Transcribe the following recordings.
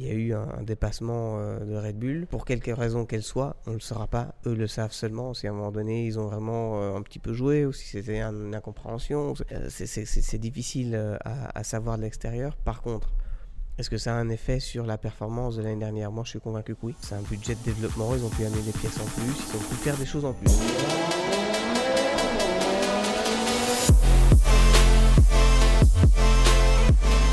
Il y a eu un, dépassement euh, de Red Bull, pour quelque raison qu'elle soit, on ne le saura pas, eux le savent seulement, si à un moment donné ils ont vraiment euh, un petit peu joué, ou si c'était un- une incompréhension, Euh, c'est- difficile à, à savoir de l'extérieur. Par contre, est-ce que ça a un effet sur la performance de l'année dernière? Moi je suis convaincu que oui. C'est un budget de développement, ils ont pu amener des pièces en plus, ils ont pu faire des choses en plus.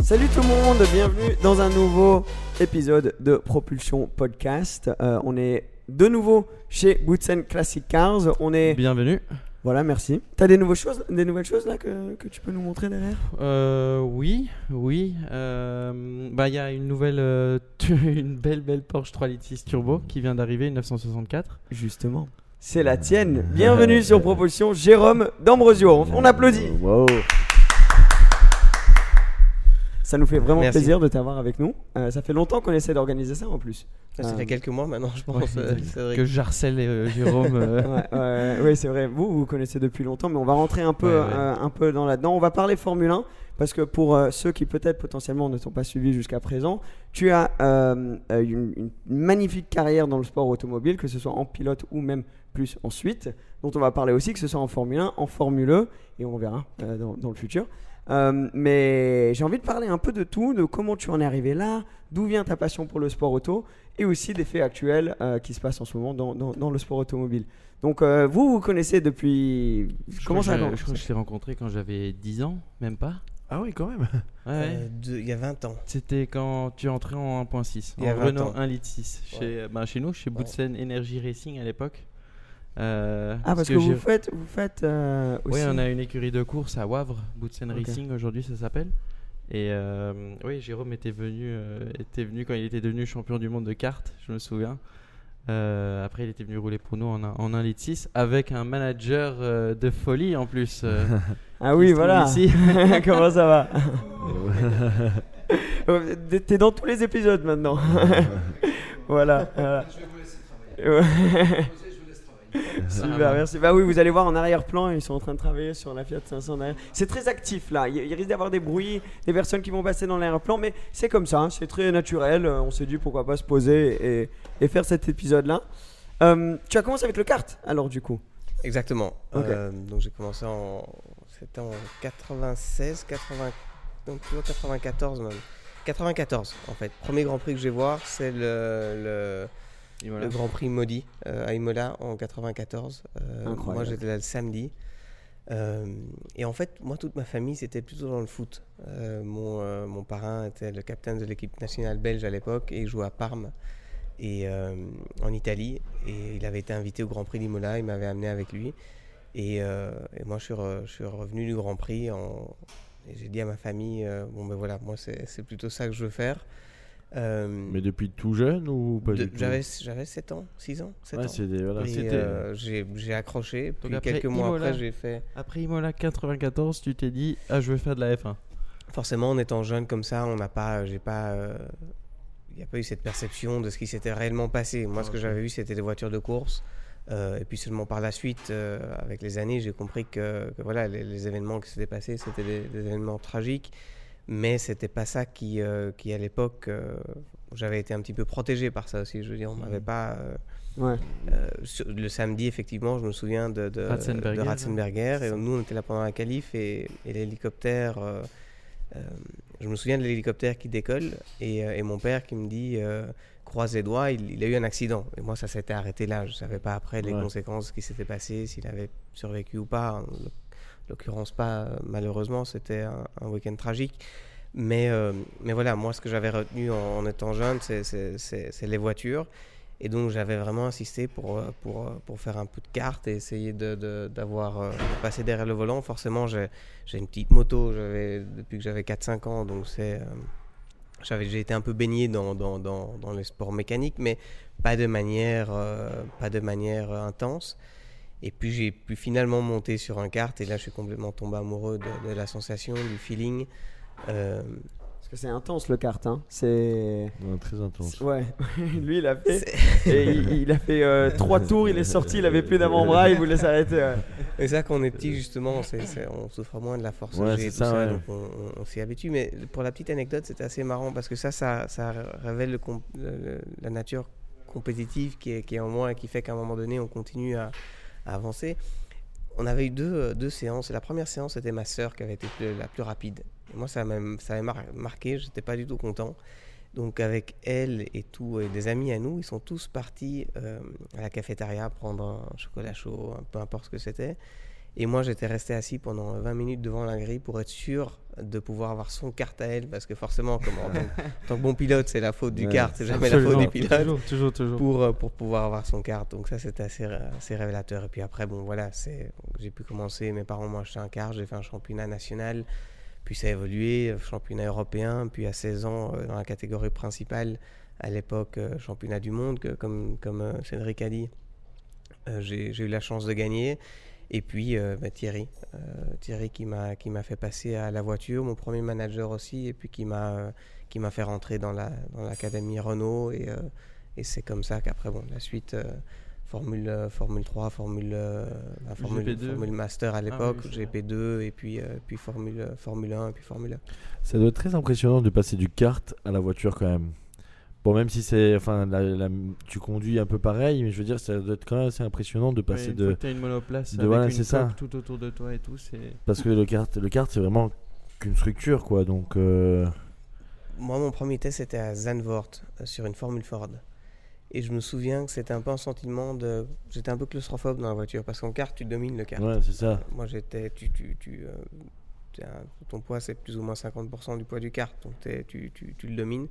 Salut tout le monde, bienvenue dans un nouveau épisode de Propulsion Podcast. Euh, on est de nouveau chez Bootsen Classic Cars. On est Bienvenue. voilà, merci. T'as des nouvelles choses, des nouvelles choses là que, que tu peux nous montrer derrière? Euh, oui, oui. euh, bah, il y a une nouvelle, euh, une belle, belle Porsche 3 litres 6 turbo qui vient d'arriver, une 964. Justement, c'est la tienne. Bienvenue sur Propulsion, Jérôme D'Ambrosio. On, on applaudit. Ça nous fait vraiment Merci. plaisir de t'avoir avec nous. Euh, ça fait longtemps qu'on essaie d'organiser ça en plus. Ça Euh, fait quelques mois maintenant, je pense. Ouais, euh. Que j'harcèle euh, Jérôme. euh, Ouais, ouais, c'est vrai. Vous, vous vous connaissez depuis longtemps, mais on va rentrer un peu, Ouais, ouais. euh, un peu dans là-dedans. On va parler Formule 1 parce que pour euh, ceux qui peut-être potentiellement ne t'ont pas suivi jusqu'à présent, tu as euh, euh, une, une magnifique carrière dans le sport automobile, que ce soit en pilote ou même plus ensuite, dont on va parler aussi, que ce soit en Formule 1, en Formule E, et on verra euh, dans, dans le futur. Euh, mais j'ai envie de parler un peu de tout, de comment tu en es arrivé là, d'où vient ta passion pour le sport auto, et aussi des faits actuels euh, qui se passent en ce moment dans, dans- dans le sport automobile. Donc euh, vous, vous connaissez depuis... je Comment crois ça je, je crois que je l'ai rencontré quand j'avais 10 ans, même pas. Ah oui, quand même. Ouais, ouais. Euh, de- Il y a 20 ans. C'était quand tu entrais en 1.6, Il y a en 20 Renault ans. 1 litre 6. Chez, bah, chez nous, chez Bootsen Energy Racing à l'époque. Euh, Ah, parce que, vous faites, vous faites euh, aussi... Oui, on a une écurie de course à Wavre, Bootsen Ok. Racing aujourd'hui ça s'appelle. Et euh, oui, Jérôme était venu, euh, était venu quand il était devenu champion du monde de cartes, je me souviens. Euh, après, il était venu rouler pour nous en, un- en 1 litre 6 avec un manager euh, de folie en plus. euh, Ah oui, voilà. ici. Comment ça va? T'es dans tous les épisodes maintenant. voilà. voilà. Ouais. Super, merci. Bah oui, vous allez voir en arrière-plan, ils sont en train de travailler sur la Fiat 500 derrière. C'est très actif là. Il, il risque d'avoir des bruits, des personnes qui vont passer dans l'arrière-plan, mais c'est comme ça, hein, c'est très naturel. Euh, On s'est dit pourquoi pas se poser et, et faire cet épisode-là. Euh, tu as commencé avec le kart alors du coup? Exactement. Euh, donc j'ai commencé en. C'était en 96, 80. Donc plutôt 94 même. 94 en fait. Premier Grand Prix que je vais voir, c'est le, le, Le Grand Prix Maudit euh, à Imola en 94. Euh, moi j'étais là le samedi. Euh, et en fait, moi, toute ma famille, c'était plutôt dans le foot. Euh, mon, euh, mon parrain était le capitaine de l'équipe nationale belge à l'époque et il jouait à Parme et, euh, en Italie. Et il avait été invité au Grand Prix d'Imola, il m'avait amené avec lui. Et, euh, et moi, je suis, re- je suis revenu du Grand Prix en- et j'ai dit à ma famille euh, Bon, ben voilà, moi, c'est c'est plutôt ça que je veux faire. Euh, Mais depuis tout jeune ou pas de- du tout J'avais j'avais 7 ans, 6 ans, 7 Ouais, ans. des- voilà, Et, euh, j'ai j'ai accroché. Puis après quelques mois Imola. après, j'ai fait. Après Imola 94, tu t'es dit Ah, je veux faire de la F1. Forcément, en étant jeune comme ça, on n'a pas, j'ai pas, euh, il n'y a pas eu cette perception de ce qui s'était réellement passé. Moi, ce que j'avais vu, c'était des voitures de course. Euh, et puis seulement par la suite, euh, avec les années, j'ai compris que, que voilà, les, les événements qui s'étaient passés, c'était des, des événements tragiques. Mais c'était pas ça qui, euh, qui à l'époque, euh, j'avais été un petit peu protégé par ça aussi. Je veux dire, on m'avait pas. euh, Ouais. euh, sur- le samedi, effectivement, je me souviens de, de, Ratzenberger, de Ratzenberger, et nous, on était là pendant la qualif et, et l'hélicoptère. euh, euh, je me souviens de l'hélicoptère qui décolle et, euh, et mon père qui me dit euh, croise les doigts, il, il a eu un accident. Et moi, ça s'était arrêté là. Je ne savais pas après les Ouais. conséquences, ce qui s'était passé, s'il avait survécu ou pas. En l'occurrence, pas, malheureusement, c'était un, week-end tragique. Mais, euh, mais voilà, moi, ce que j'avais retenu en, étant jeune, c'est- les voitures. Et donc j'avais vraiment insisté pour, pour, pour faire un peu de carte et essayer de, de- d'avoir, euh, de passer derrière le volant. Forcément, j'ai, une petite moto depuis que j'avais 4-5 ans, donc c'est, euh, j'avais, j'ai été un peu baigné dans, dans, dans, les sports mécaniques, mais pas de manière, pas de manière intense. Et puis j'ai pu finalement monter sur un kart et là je suis complètement tombé amoureux de, de la sensation, du feeling. Euh, Parce que c'est intense le kart, hein. C'est. Ouais, très intense. Ouais, lui il a fait. Et il, il a fait euh, trois tours, il est sorti, il avait plus d'avant-bras, il voulait s'arrêter. ouais. Et ça, quand on est petit, justement, c'est- c'est- on souffre moins de la force Ouais, G c'est et tout ça, ça, ouais. donc on, on- on s'y habitue. Mais pour la petite anecdote, c'était assez marrant parce que ça, ça, ça révèle le- le- la nature compétitive qui est, qui est en moi et qui fait qu'à un moment donné, on continue à, avancer. On avait eu deux, deux séances. La première séance, c'était ma sœur qui avait été la plus rapide. Moi, ça m'a ça m'a mar- marqué, j'étais pas du tout content. Donc avec elle et tout, des amis à nous, ils sont tous partis euh, à la cafétéria prendre un chocolat chaud, peu importe ce que c'était. Et moi, j'étais resté assis pendant 20 minutes devant la grille pour être sûr de pouvoir avoir son kart à elle, parce que forcément, comme en tant, en tant que bon pilote, c'est la faute du Ouais, kart, c'est jamais la faute du pilote Toujours, toujours, toujours. pour, euh, pour pouvoir avoir son carte. Donc ça, c'était assez, ré- assez révélateur. Et puis après, bon, voilà, c'est, j'ai pu commencer. Mes parents m'ont acheté un kart, j'ai fait un championnat national, puis ça a évolué, euh, championnat européen, puis à 16 ans, euh, dans la catégorie principale, à l'époque, euh, championnat du monde, que, comme, comme euh, Cédric a dit, euh, j'ai eu la chance de gagner. Et puis euh, bah, Thierry, euh, Thierry qui m'a qui m'a fait passer à la voiture, mon premier manager aussi, et puis qui m'a euh, qui m'a fait rentrer dans la dans l'académie Renault et euh, et c'est comme ça qu'après bon la suite euh, Formule Formule 3, Formule euh, Formule, GP2. Formule Master à l'époque, oui, c'est vrai. GP2 et puis euh, puis Formule Formule 1 et puis Formule 1. Ça doit être très impressionnant de passer du kart à la voiture quand même. Bon, même si c'est, enfin, la- la- tu conduis un peu pareil, mais je veux dire, ça doit être quand même assez impressionnant de Ouais, passer une fois de, que une monoplace de- avec voilà, une c'est ça. tout autour de toi et tout, parce que le kart, le kart, c'est vraiment qu'une structure, quoi. Donc, euh, Moi, mon premier test, c'était à Zandvoort, euh, sur une Formule Ford. Et je me souviens que c'était un peu un sentiment de... J'étais un peu claustrophobe dans la voiture, parce qu'en kart, tu domines le kart. ouais, c'est ça. Moi, j'étais... Tu, tu, tu, euh, ton poids, c'est plus ou moins 50% du poids du kart, donc tu, tu, tu le domines.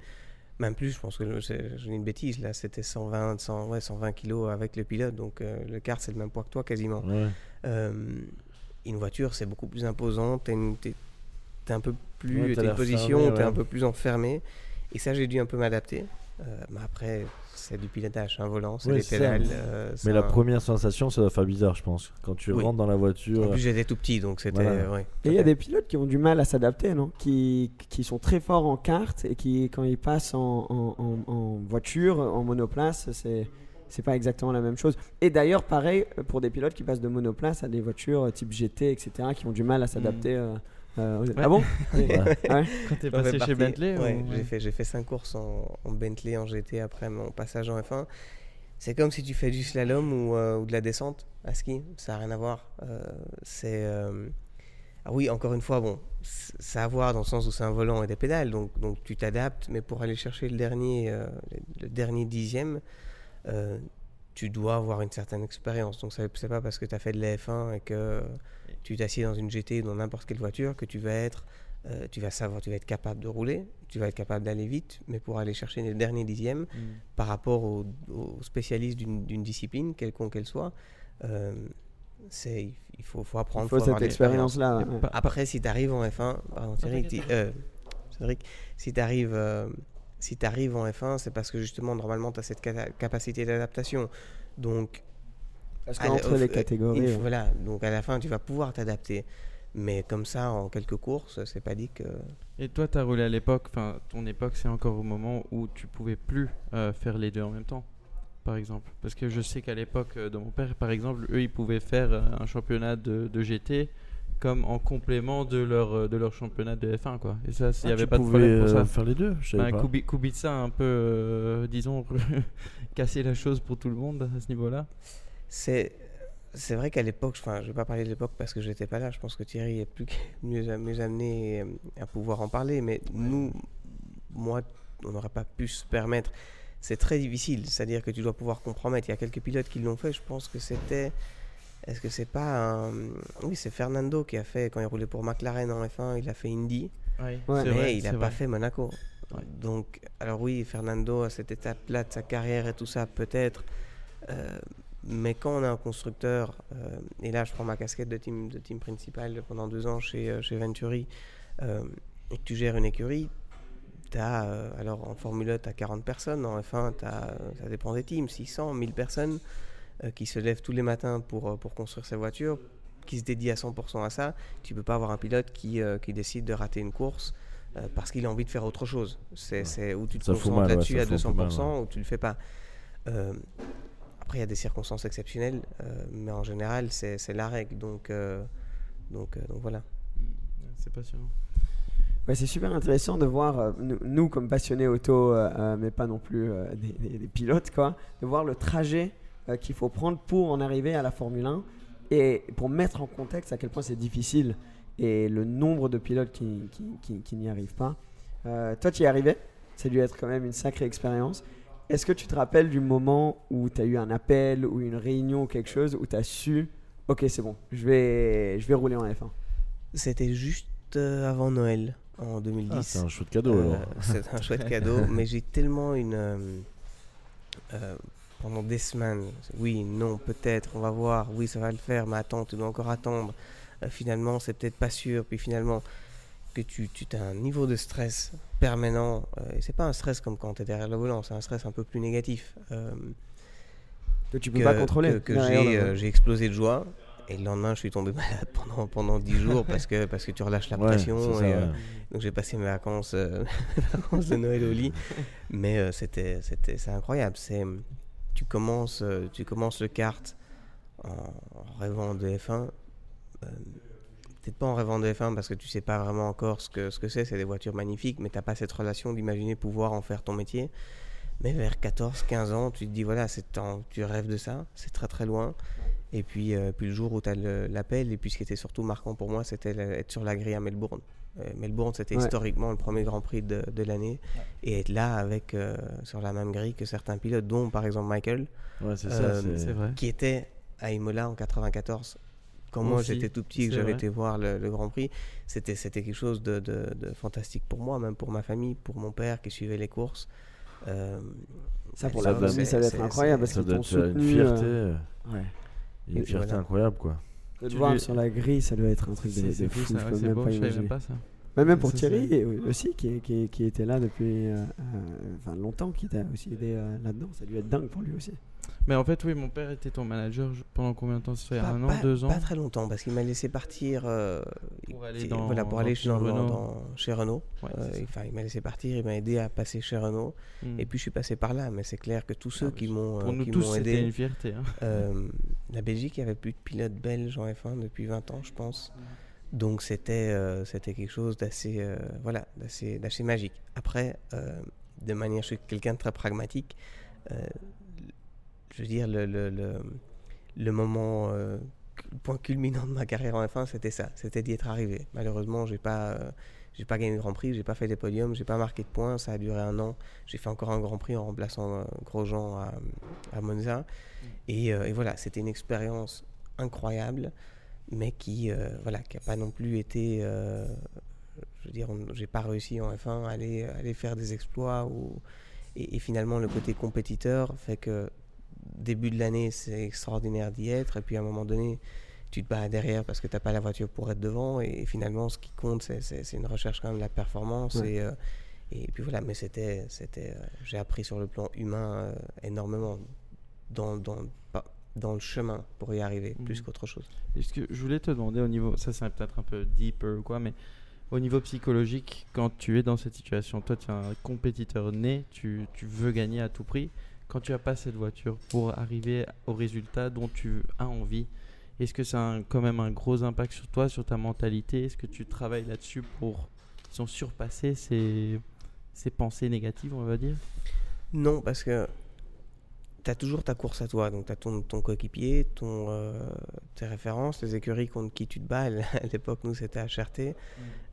Même plus, je pense que je, dis une bêtise, là, c'était 120, 100, ouais, 120 kilos avec le pilote, donc euh, le kart, c'est le même poids que toi quasiment. Ouais. Euh, une voiture, c'est beaucoup plus imposant. Tu es, un peu plus. Ouais, t'as une position, fermé, tu es un peu plus enfermé. Et ça, j'ai dû un peu m'adapter. Euh, mais après, c'est du pilotage, un volant, c'est Ouais, des pédales. euh, Mais la un- première sensation, ça doit faire bizarre, je pense. Quand tu Oui. rentres dans la En voiture. plus, j'étais tout petit, donc c'était. Voilà. ouais. Et il y a des pilotes qui ont du mal à s'adapter, non? Qui, qui sont très forts en kart et qui, quand ils passent en, en- en- en voiture, en monoplace, c'est c'est pas exactement la même chose. Et d'ailleurs, pareil euh, pour des pilotes qui passent de monoplace à des voitures euh, type GT, etc., qui ont du mal à s'adapter. euh, euh, Ah bon Oui. Ouais. Quand t'es passé chez. Bentley Ouais, ou- j'ai fait, fait 5 courses en, en Bentley, en GT après mon passage en F1. C'est comme si tu fais du slalom ou, euh, ou de la descente à ski, ça n'a rien à voir. Euh, c'est. Ah oui, encore une fois, bon, ça a à voir dans le sens où c'est un volant et des pédales, donc, donc tu t'adaptes, mais pour aller chercher le dernier, le dernier dixième, tu dois avoir une certaine expérience. Donc, c'est pas parce que tu as fait de la F1 et que tu t'assieds dans une GT ou dans n'importe quelle voiture que tu vas être, euh, tu vas savoir, tu vas être capable de rouler, tu vas être capable d'aller vite, mais pour aller chercher les derniers dixièmes Mm. par rapport aux, spécialistes d'une discipline, quelconque qu'elle soit, euh, c'est il faut, faut apprendre. Il faut avoir cette expérience-là. ouais. Après, si tu arrives en F1, pardon Thierry, euh, Cédric, si tu arrives, si arrives en F1, c'est parce que justement, normalement, tu as cette capacité d'adaptation. Donc, Parce qu'entre les catégories. Voilà, donc à la fin, tu vas pouvoir t'adapter. Mais comme ça, en quelques courses, c'est pas dit que. Et toi, t'as roulé à l'époque, enfin, ton époque, c'est encore au moment où tu pouvais plus euh, faire les deux en même temps, par exemple. Parce que je sais qu'à l'époque euh, de mon père, par exemple, eux, ils pouvaient faire euh, un championnat de, de GT comme en complément de leur, de leur championnat de F1, quoi. Et ça, il n'y Ah, avait tu pas de problème pour euh, ça. faire les deux, je savais Bah, pas. Kubi- Kubica a un peu, euh, disons, cassé la chose pour tout le monde à ce niveau-là. C'est. C'est vrai qu'à l'époque, enfin, je vais pas parler de l'époque parce que j'étais pas là. Je pense que Thierry est plus que mieux, mieux amené euh, à pouvoir en parler. Mais nous, moi, on n'aurait pas pu se permettre. C'est très difficile. C'est-à-dire que tu dois pouvoir compromettre. Il y a quelques pilotes qui l'ont fait. Je pense que c'était. Est-ce que c'est pas un. Oui, c'est Fernando qui a fait, quand il roulait pour McLaren en F1, il a fait Indy. Ouais. mais vrai, il n'a pas vrai. fait Monaco. Donc, alors oui, Fernando, à cette étape-là de sa carrière et tout ça, peut-être. euh, mais quand on a un constructeur, euh, et là je prends ma casquette de team, de team principal pendant deux ans chez, euh, chez Venturi, euh, et que tu gères une écurie, as, alors en Formule 1, tu as 40 personnes, en F1, t'as, euh, ça dépend des teams, 600, 1000 personnes qui se lèvent tous les matins pour, pour construire sa voiture, qui se dédient à 100% à ça. Tu peux pas avoir un pilote qui, qui décide de rater une course parce qu'il a envie de faire autre chose. C'est, c'est où tu te Ça concentres ouais, là-dessus à fout un peu 200% mal, ouais. ou tu le fais pas. Euh, après, il y a des circonstances exceptionnelles, euh, mais en général, c'est, la règle. Donc, euh, donc, euh, donc voilà. C'est passionnant. Ouais, c'est super intéressant de voir, euh, nous, nous, comme passionnés auto, euh, mais pas non plus euh, des, des- des pilotes, quoi, de voir le trajet euh, qu'il faut prendre pour en arriver à la Formule 1 et pour mettre en contexte à quel point c'est difficile et le nombre de pilotes qui, qui, qui- qui n'y arrivent pas. Euh, toi, tu y es arrivé, ça a dû être quand même une sacrée expérience. Est-ce que tu te rappelles du moment où tu as eu un appel ou une réunion ou quelque chose où tu as su, ok, c'est bon, je vais, je vais rouler en F1 C'était juste euh, avant Noël, en 2010. Ah, c'est un chouette cadeau Euh, alors. c'est un chouette cadeau, mais j'ai tellement une. euh, euh, pendant des semaines, oui, non, peut-être, on va voir, oui, ça va le faire, mais attends, tu dois encore attendre. Euh, finalement, c'est peut-être pas sûr, puis finalement, que tu, tu as un niveau de stress permanent. euh, et c'est pas un stress comme quand tu es derrière le volant, c'est un stress un peu plus négatif. euh, que tu peux que, pas contrôler. que- j'ai euh, j'ai explosé de joie. Et le lendemain, je suis tombé malade pendant, pendant 10 jours parce que, parce que tu relâches la pression. c'est ça, et, euh, ouais. donc j'ai passé mes vacances, vacances de Noël au lit. Mais c'était, c'est incroyable. Tu, commences, tu commences le kart en, en rêvant de F1. Peut-être pas en rêvant de F1 parce que tu sais pas vraiment encore ce que, ce que c'est. C'est des voitures magnifiques, mais tu pas cette relation d'imaginer pouvoir en faire ton métier. Mais vers 14, 15 ans, tu te dis voilà, c'est en- tu rêves de ça, c'est très très loin. Et puis, euh, puis le jour où tu as l'appel, et puis ce qui était surtout marquant pour moi, c'était être sur la grille à Melbourne. Euh, Melbourne, c'était Ouais. historiquement le premier Grand Prix de, de l'année. Et être là avec, euh, sur la même grille que certains pilotes, dont par exemple Michael, Ouais, c'est ça. c'est- C'est vrai. qui était à Imola en 94. Quand moi j'étais tout petit et que j'avais été voir le, le Grand Prix, c'était c'était quelque chose de, de- de fantastique pour moi, même pour ma famille, pour mon père qui suivait les courses. Euh, Ça, pour ça, la famille, ça doit être incroyable parce Ça qu'ils doit t'ont être euh, soutenu. une fierté, euh, euh, ouais. une Et fierté voilà. incroyable quoi. De te voir lui- sur la grille, ça doit être un truc de, de fou. fou, ça, je ouais, peux même beau, pas imaginer. même pas ça. Mais même pour Ça, Thierry et- aussi, qui, qui, qui était là depuis euh, euh, enfin, longtemps, qui t'a aussi aidé euh, là-dedans. Ça a dû être dingue pour lui aussi. Mais en fait, oui, mon père était ton manager pendant combien de temps? Ça fait Pas, un an, pas- deux ans? pas très longtemps, parce qu'il m'a laissé partir euh, Pour aller qui- dans- voilà, pour dans- aller chez dans- Renault. dans- chez Renault. Ouais, Euh, il m'a laissé partir, il m'a aidé à passer chez Renault. Hmm. Et puis je suis passé par là, mais c'est clair que tous ceux Ah, qui m'ont Pour euh, nous qui tous, m'ont c'était aidé. une fierté. hein. Euh, la Belgique, il n'y avait plus de pilote belge en F1 depuis 20 ans, je pense. Donc c'était c'était quelque chose d'assez voilà, d'assez d'assez magique. Après, de manière, je suis quelqu'un de très pragmatique. Euh, je veux dire, le, le, le, le moment, euh, le point culminant de ma carrière en F1, c'était ça, c'était d'y être arrivé. Malheureusement, j'ai pas, euh, j'ai pas gagné le Grand Prix, j'ai pas fait des podiums, j'ai pas marqué de points, ça a duré un an. J'ai fait encore un Grand Prix en remplaçant euh, Grosjean à, à Monza. Et, euh, et voilà, c'était une expérience incroyable, mais qui, euh, voilà, qui a pas non plus été. euh, je veux dire, on- j'ai pas réussi en F1 à aller, à aller faire des exploits. Ou, et, et finalement, le côté compétiteur fait que début de l'année, c'est extraordinaire d'y être. Et puis à un moment donné, tu te bats derrière parce que tu n'as pas la voiture pour être devant. Et, finalement, ce qui compte, c'est- une recherche quand même de la performance. Ouais. Et, euh, et puis voilà, mais c'était. c'était euh, J'ai appris sur le plan humain euh, énormément dans, dans, dans le chemin pour y arriver, plus Mhm. qu'autre chose. Est-ce que je voulais te demander au niveau, ça c'est peut-être un peu deeper ou quoi, mais au niveau psychologique, quand tu es dans cette situation, toi tu es un compétiteur né, tu, tu veux gagner à tout prix, quand tu as pas cette voiture pour arriver au résultat dont tu as envie, est-ce que ça a un- quand même un gros impact sur toi, sur ta mentalité? Est-ce que tu travailles là-dessus pour disons, surpasser ces, ces pensées négatives, on va dire? Non, parce que tu as toujours ta course à toi. Donc, tu as ton, ton coéquipier, ton, euh, tes références, les écuries contre qui tu te bats. À l'époque, nous, c'était HRT.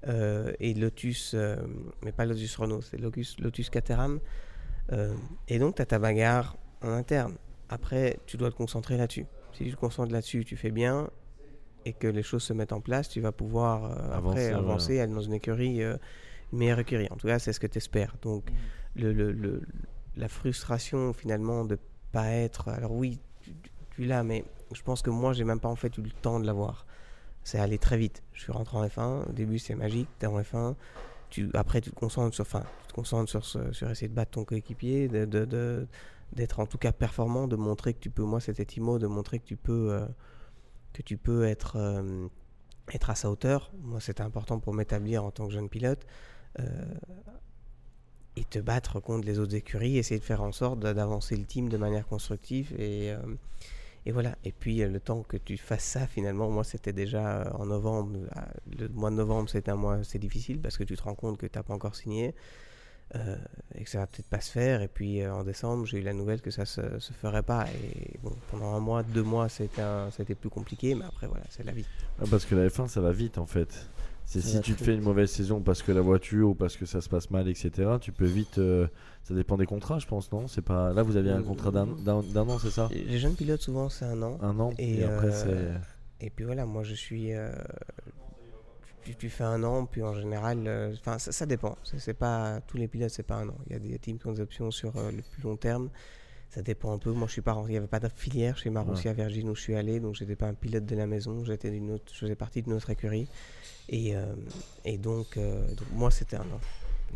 euh, et Lotus, euh, mais pas Lotus Renault, c'est Lotus, Lotus Caterham. Euh, et donc, tu as ta bagarre en interne. Après, tu dois te concentrer là-dessus. Si tu te concentres là-dessus, tu fais bien et que les choses se mettent en place, tu vas pouvoir euh, Avancer, après avancer, aller dans une écurie euh, une meilleure écurie. En tout cas, c'est ce que tu espères. Donc, le, le- le- la frustration finalement de pas être. Alors, oui, tu, l'as, mais je pense que moi, j'ai même pas en fait eu le temps de l'avoir. C'est allé très vite. Je suis rentré en F1. Au début, c'est magique. Tu es en F1. Tu, après, tu te concentres sur, enfin, tu concentres sur, sur essayer de battre ton coéquipier, de, de- d'être en tout cas performant, de montrer que tu peux. Moi, c'était Timo, de montrer que tu peux, euh, que tu peux être, euh, être à sa hauteur. Moi, c'était important pour m'établir en tant que jeune pilote. Euh, et te battre contre les autres écuries, essayer de faire en sorte d'a- d'avancer le team de manière constructive. Et, et voilà. Et puis, euh, le temps que tu fasses ça, finalement, moi, c'était déjà euh, en novembre. Ah, Le mois de novembre, c'est un mois c'est difficile parce que tu te rends compte que tu n'as pas encore signé. euh, et que ça va peut-être pas se faire. Et puis euh, en décembre, j'ai eu la nouvelle que ça se, se ferait pas. Et pendant un mois, deux mois, c'était plus compliqué, mais après voilà, c'est la vie. Ah, parce que la F1, ça va vite en fait. C'est si tu te fais une mauvaise saison parce que la voiture ou parce que ça se passe mal, etc. Tu peux vite. euh, ça dépend des contrats, je pense, non? C'est pas. Là, vous aviez un contrat d'un d'un- d'un an, c'est ça? Les jeunes pilotes, souvent, c'est un an. Un an. Et, Et, après, euh, c'est. Et puis voilà, moi je suis. euh, tu, tu fais un an, puis en général, euh, enfin ça, ça dépend. C'est c'est pas tous les pilotes, c'est pas un an. Il y a des teams qui ont des options sur euh, le plus long terme. Ça dépend un peu. Moi, je suis pas. rentré- Il n'y avait pas de filière chez Marussia à Virgin où je suis allé, donc j'étais pas un pilote de la maison. J'étais d'une autre. Je faisais partie d'une autre écurie. Et, euh, et donc, euh, donc, moi, c'était un an.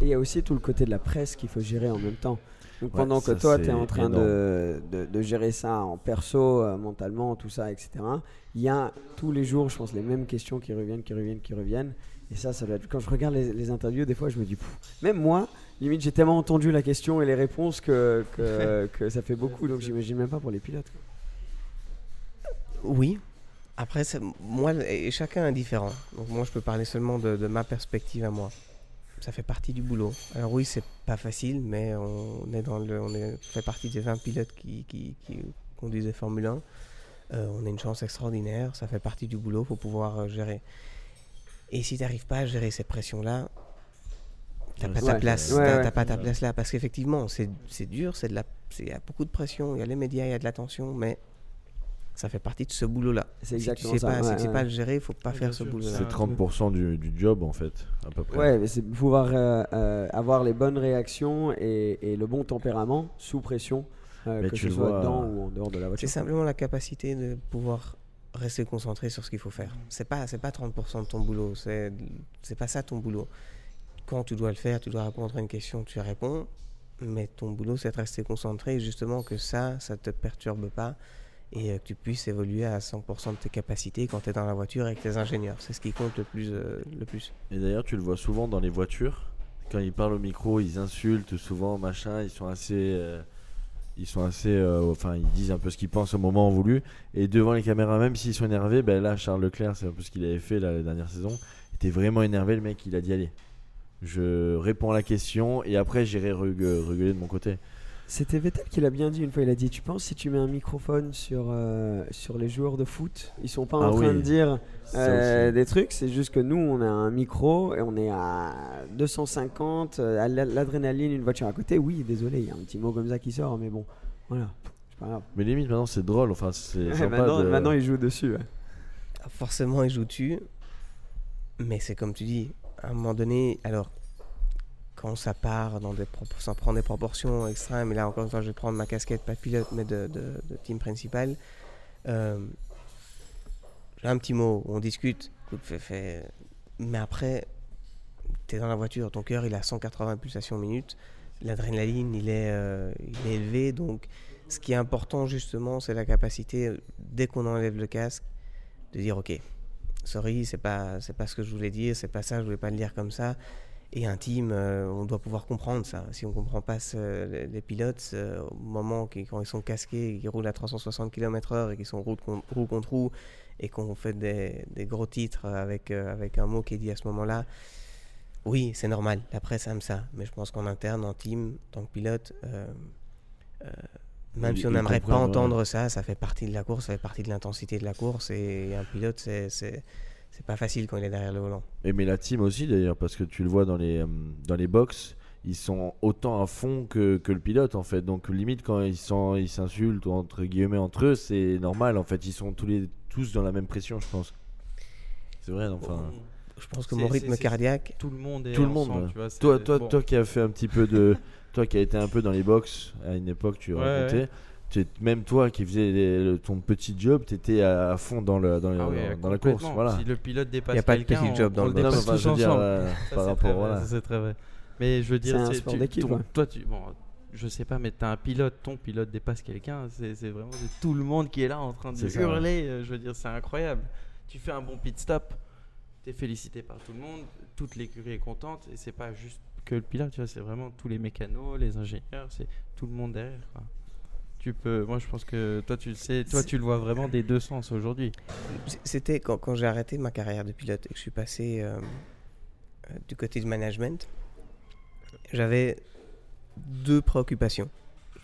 Et il y a aussi tout le côté de la presse qu'il faut gérer en même temps. Donc Ouais, pendant que toi, tu es en train de, de- de gérer ça en perso, euh, mentalement, tout ça, etc., il y a tous les jours, je pense, les mêmes questions qui reviennent, qui reviennent, qui reviennent. Et ça, ça doit être... Quand je regarde les, les interviews, des fois, je me dis, Pff. même moi, limite, j'ai tellement entendu la question et les réponses que, que, que ça fait beaucoup. Donc j'imagine même pas pour les pilotes. Oui. Après, moi, et chacun est différent. Donc moi, je peux parler seulement de, de ma perspective à moi. Ça fait partie du boulot. Alors oui, c'est pas facile, mais on est dans le, on est, fait partie des 20 pilotes qui, qui, qui conduisent des Formule 1. Euh, on a une chance extraordinaire. Ça fait partie du boulot. faut pouvoir euh, gérer. Et si tu n'arrives pas à gérer ces pressions-là, t'as pas ta Ouais. place. Ouais, T'as ouais. t'as pas ta place là. Parce qu'effectivement, c'est c'est dur. c'est de la, c'est- Il y a beaucoup de pression. Il y a les médias, il y a de l'attention, mais ça fait partie de ce boulot-là. C'est Si tu exactement sais ça, pas, si tu sais ouais. pas le gérer, il faut pas faire ce sûr. boulot-là. C'est 30% du, du job en fait, à peu près. Ouais, mais c'est pouvoir euh, euh, avoir les bonnes réactions et, et le bon tempérament sous pression, euh, Mais que tu ce soit vois, dedans ou en dehors de la C'est voiture. simplement la capacité de pouvoir rester concentré sur ce qu'il faut faire. C'est pas c'est pas 30% de ton boulot, c'est c'est pas ça ton boulot. Quand tu dois le faire, tu dois répondre à une question, tu réponds, mais ton boulot c'est de rester concentré justement que ça ça te perturbe pas et euh, que tu puisses évoluer à 100% de tes capacités quand tu es dans la voiture avec tes ingénieurs. C'est ce qui compte le plus euh, le plus. Et d'ailleurs, tu le vois souvent dans les voitures. Quand ils parlent au micro, ils insultent souvent, machin. Ils sont assez. euh, ils sont assez. enfin, ils disent un peu ce qu'ils pensent au moment voulu. Et devant les caméras, même s'ils sont énervés, ben là, Charles Leclerc, c'est un peu ce qu'il avait fait la dernière saison. Il était vraiment énervé, le mec, il a dit allez. Je réponds à la question et après j'irai regueuler de mon côté. C'était Vettel qui l'a bien dit une fois. Il a dit Tu penses si tu mets un microphone sur, euh, sur les joueurs de foot, ils sont pas en Ah train oui. de dire euh, des trucs. C'est juste que nous, on a un micro et on est à 250, euh, à l'adrénaline, une voiture à côté. Oui, désolé, il y a un petit mot comme ça qui sort, mais bon, voilà, c'est pas grave. Mais limite, maintenant, c'est drôle. Enfin, c'est Ouais, maintenant, de- maintenant, il joue dessus. ouais. Forcément, il joue dessus. Mais c'est comme tu dis, à un moment donné, alors, quand ça part dans des prend des proportions extrêmes, et là encore une fois, je vais prendre ma casquette, pas pilote, mais de, team principal. euh, j'ai un petit mot, on discute, fais- mais après, tu es dans la voiture, ton cœur il à 180 pulsations minutes, l'adrénaline il, est, euh, il est élevé, donc ce qui est important justement, c'est la capacité, dès qu'on enlève le casque, de dire ok, sorry, c'est pas c'est pas ce que je voulais dire, c'est pas ça, je voulais pas le dire comme ça. Et team, euh, on doit pouvoir comprendre ça. Si on comprend pas les, pilotes, euh, au moment qui- quand ils sont casqués, qu'ils roulent à 360 km/h et qu'ils sont roue, con- roue contre roue et qu'on fait des, gros titres avec euh, avec un mot qui est dit à ce moment-là. Oui, c'est normal. La presse aime ça, mais je pense qu'en interne, en team, en tant que pilote, euh, même si on n'aimerait pas entendre ça, ça fait partie de la course, ça fait partie de l'intensité de la course. Et un pilote, c'est c'est pas facile quand il est derrière le volant. Et mais la team aussi d'ailleurs, parce que tu le vois dans les, euh, dans les box, ils sont autant à fond que, que le pilote en fait. Donc limite quand ils sont ils s'insultent entre guillemets entre eux, c'est normal en fait. Ils sont tous les tous dans la même pression, je pense. C'est vrai, enfin. je pense que mon rythme cardiaque, Tout le monde est Tout le monde. ensemble, tu vois, toi, toi, bon. toi qui as fait un petit peu de, toi qui a été un peu dans les box à une époque, tu Ouais, racontais. tu- Même toi qui faisais les- le- ton petit job, tu étais à, à fond dans, le, dans, Ah ouais, dans la course. Voilà. Si le pilote dépasse Y a pas de quelqu'un, petit job dans on le. Non, dépasse enfin, tous je veux dire, ensemble. euh, Ça, par c'est rapport, très vrai, voilà. ça, c'est très vrai. Mais je veux dire, C'est un sport tu- d'équipe, ton- ouais. Toi, tu, bon, je sais pas, mais t'as un pilote, ton pilote dépasse quelqu'un, c'est vraiment tout le monde qui est là en train de hurler. euh, Je veux dire, c'est incroyable. Tu fais un bon pit stop, t'es félicité par tout le monde, toute l'écurie est contente, et c'est pas juste que le pilote, tu vois, c'est vraiment tous les mécanos, les ingénieurs, c'est tout le monde derrière. quoi. Tu peux, moi je pense que toi tu le sais, toi tu le vois vraiment des deux sens aujourd'hui. c'était quand, quand j'ai arrêté ma carrière de pilote et que je suis passé euh, euh, du côté du management, j'avais deux préoccupations.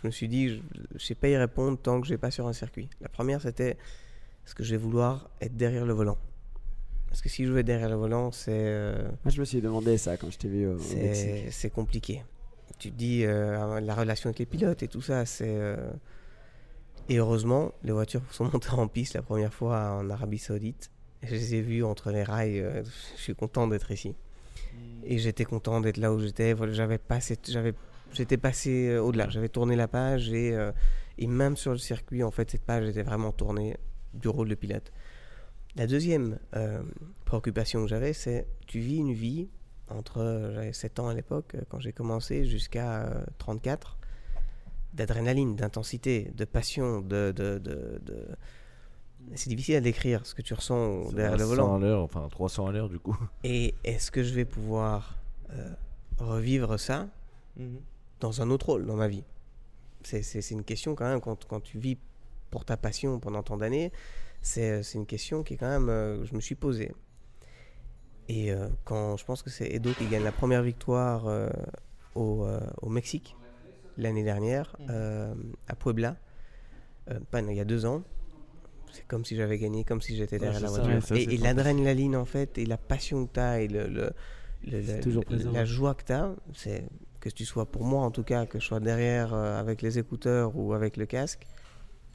Je me suis dit, je ne sais pas y répondre tant que je vais pas sur un circuit. La première, c'était est-ce que je vais vouloir être derrière le volant? Parce que si je veux être derrière le volant, c'est euh, Moi, je me suis demandé ça quand je t'ai vu au, Mexique. c'est compliqué. Tu te dis, euh, la relation avec les pilotes et tout ça, c'est. euh, Et heureusement, les voitures sont montées en piste la première fois en Arabie Saoudite. Je les ai vues entre les rails. je suis content d'être ici. Et j'étais content d'être là où j'étais. Voilà, j'avais passé, j'avais, j'étais passé au-delà. J'avais tourné la page et, et même sur le circuit, en fait, cette page était vraiment tournée du rôle de pilote. La deuxième euh, préoccupation que j'avais, c'est tu vis une vie entre, euh, j'avais 7 ans à l'époque, euh, quand j'ai commencé, jusqu'à euh, 34, d'adrénaline, d'intensité, de passion, de... de, de, de- C'est difficile à décrire ce que tu ressens derrière à le 100 volant. à l'heure, enfin 300 à l'heure du coup. Et est-ce que je vais pouvoir euh, revivre ça dans un autre rôle dans ma vie? C'est c'est- c'est une question quand même, quand, quand tu vis pour ta passion pendant tant d'années, c'est c'est une question qui est quand même, euh, que je me suis posée. Et euh, quand je pense que c'est Edo qui gagne la première victoire euh, au, euh, au Mexique l'année dernière, euh, à Puebla, euh, il y a deux ans, c'est comme si j'avais gagné, comme si j'étais derrière la ça, voiture. ça, et et l'adrénaline en fait, et la passion que tu as, et le, le- le- C'est la- toujours la- joie que tu as, c'est que tu sois pour moi en tout cas, que je sois derrière euh, avec les écouteurs ou avec le casque,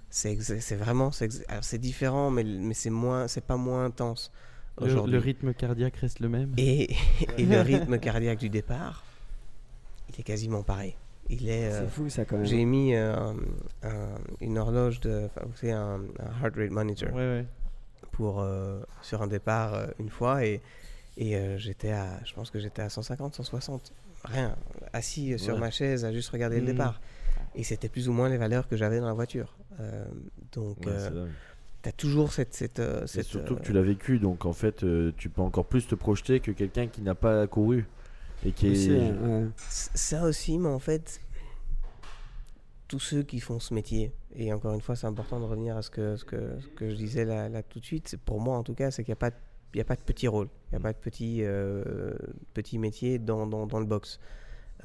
c'est vraiment c'est différent, mais, mais c'est moins, c'est pas moins intense Le, aujourd'hui. le rythme cardiaque reste le même? Et, et le rythme cardiaque du départ, il est quasiment pareil. Il est. euh, C'est fou ça quand même. j'ai mis euh, un- une horloge de, enfin, vous savez, un, un heart rate monitor Ouais, ouais. pour euh, sur un départ euh, une fois et et euh, j'étais à, je pense que j'étais à 150, 160, rien, assis sur ma chaise à juste regarder le Mhm. départ. Et c'était plus ou moins les valeurs que j'avais dans la voiture. Euh, donc, Ouais, euh, tu as toujours cette. cette, euh, Et cette, surtout euh, que tu l'as vécu, donc en fait, euh, tu peux encore plus te projeter que quelqu'un qui n'a pas couru et qui Aussi, est. euh, ouais. C- Ça aussi, mais en fait, tous ceux qui font ce métier, et encore une fois, c'est important de revenir à ce que, ce que, ce que je disais là, là tout de suite, pour moi en tout cas, c'est qu'il n'y a, pas de- il y a pas de petit rôle, il n'y a pas de petit, euh, petit métier dans, dans, dans le box.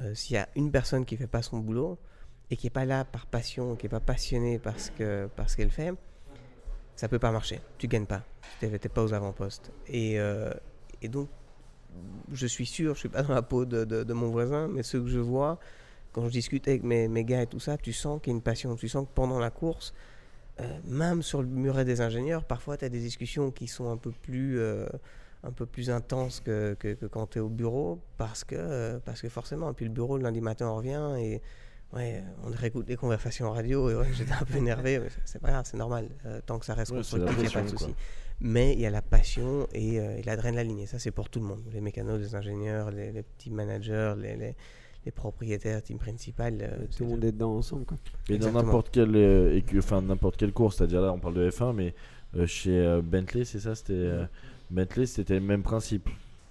Euh, S'il y a une personne qui ne fait pas son boulot et qui n'est pas là par passion, qui n'est pas passionnée parce que parce qu'elle fait, ça peut pas marcher. Tu gagnes pas. Tu n'es pas aux avant-postes. Et, euh, et donc, je suis sûr, je suis pas dans la peau de, de- mon voisin, mais ce que je vois, quand je discute avec mes, mes gars et tout ça, tu sens qu'il y a une passion. Tu sens que pendant la course, euh, même sur le muret des ingénieurs, parfois tu as des discussions qui sont un peu plus, euh, un peu plus intenses que, que, quand tu es au bureau, parce que, parce que forcément, et puis le bureau, le lundi matin, on revient et ouais, on réécoute les conversations radio et ouais, j'étais un peu énervé, mais c'est- pas grave, c'est normal, euh, tant que ça reste Ouais, constructif, il n'y a pas de souci. Mais il y a la passion et, euh, et l'adrénaline, et ça c'est pour tout le monde, les mécanos, les ingénieurs, les, les petits managers, les, les, les propriétaires, team principal. euh, c'est Tout le monde est dedans ensemble. Quoi. Mais dans n'importe quelle, euh, enfin, n'importe quelle course, c'est-à-dire là on parle de F1, mais euh, chez euh, Bentley, c'est ça C'était euh, Bentley, c'était le même principe.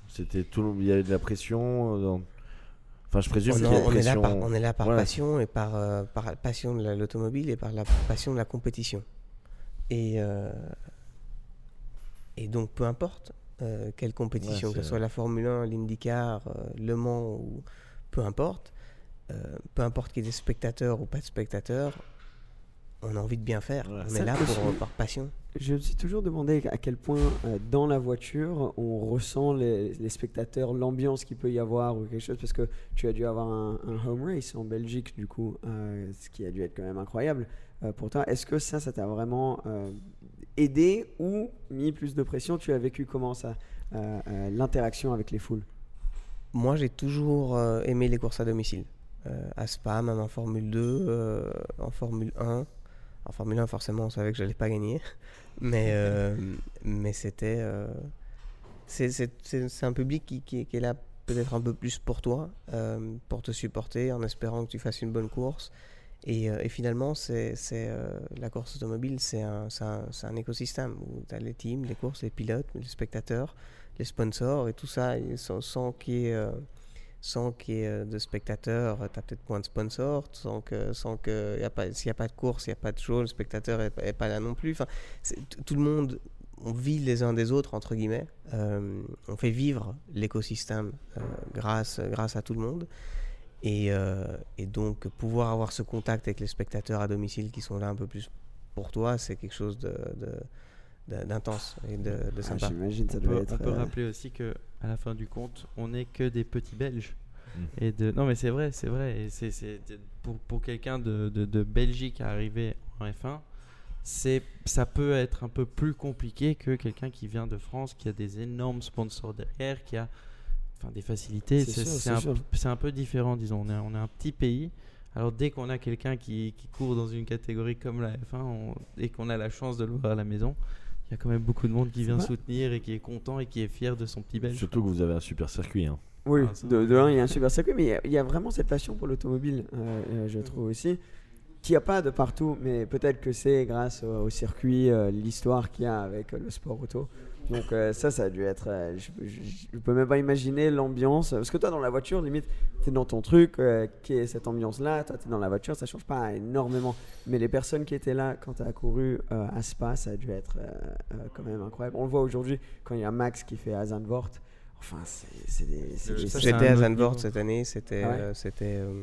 C'était tout, il y avait de la pression. dans- Enfin, je présume on, est là par, on est là par Voilà. passion et par, euh, par la passion de la- l'automobile et par la passion de la compétition. Et, euh, et donc, peu importe euh, quelle compétition, Ouais, que ce soit la Formule 1, l'IndyCar, Le Mans, ou peu importe, peu importe qu'il y ait des spectateurs ou pas de spectateurs, on a envie de bien faire. Ouais. on Ça est là pour, je- par passion. Je me suis toujours demandé à quel point euh, dans la voiture on ressent les, les spectateurs, l'ambiance qu'il peut y avoir ou quelque chose, parce que tu as dû avoir un, un home race en Belgique du coup, euh, ce qui a dû être quand même incroyable euh, pour toi. Est-ce que ça, ça t'a vraiment euh, aidé ou mis plus de pression? Tu as vécu comment ça euh, euh, l'interaction avec les foules? Moi, j'ai toujours euh, aimé les courses à domicile. Euh, à Spa, même en Formule 2, euh, en Formule 1. En Formule 1, forcément, on savait que j'allais pas gagner. Mais, euh, mais c'était. euh, c'est- un public qui, qui est- là peut-être un peu plus pour toi, euh, pour te supporter, en espérant que tu fasses une bonne course. Et, euh, finalement, c'est la course automobile, c'est un, un, un écosystème où tu as les teams, les courses, les pilotes, les spectateurs, les sponsors et tout ça, sans, sans qu'il y ait, sans qu'il y ait euh, de spectateurs, tu as peut-être moins de sponsors, sans que, sans que s'il n'y a pas de course, il n'y a pas de show, le spectateur n'est pas, là non plus. Enfin, tout le monde, on vit les uns des autres, entre guillemets. Euh, on fait vivre l'écosystème euh, grâce, grâce à tout le monde. Et, euh, et donc, pouvoir avoir ce contact avec les spectateurs à domicile qui sont là un peu plus pour toi, c'est quelque chose de- d'intense et de, de Ah. J'imagine ça On doit peut, être. on peut euh, rappeler aussi que à la fin du compte, on n'est que des petits Belges. Mm. Et de... Non mais c'est vrai, c'est vrai. Et c'est, c'est- pour, pour quelqu'un de, de, de Belgique à arriver en F1, c'est, ça peut être un peu plus compliqué que quelqu'un qui vient de France, qui a des énormes sponsors derrière, qui a enfin, des facilités. C'est un, sûr. c'est un peu différent, disons. On est, on est un petit pays. Alors dès qu'on a quelqu'un qui, qui court dans une catégorie comme la F1 on- et qu'on a la chance de le voir à la maison, il y a quand même beaucoup de monde qui vient soutenir et qui est content et qui est fier de son petit belge. Surtout que vous avez un super circuit. Hein. Oui, Ah, de, de un, il y a un super circuit, mais il y a- il y, a vraiment cette passion pour l'automobile, euh, euh, je trouve aussi, qu'il n'y a pas de partout, mais peut-être que c'est grâce au, au circuit, euh, l'histoire qu'il y a avec euh, le sport auto. Donc euh, ça, ça a dû être... euh, je, je- je peux même pas imaginer l'ambiance, parce que toi, dans la voiture, limite, tu es dans ton truc, euh, qui est cette ambiance-là, toi, tu es dans la voiture, ça change pas énormément. Mais les personnes qui étaient là quand tu as couru euh, à Spa, ça a dû être euh, euh, quand même incroyable. On le voit aujourd'hui, quand il y a Max qui fait à Zandvoort, Enfin, c'est des. J'étais à niveau. cette année, c'était Ah ouais euh, c'était euh,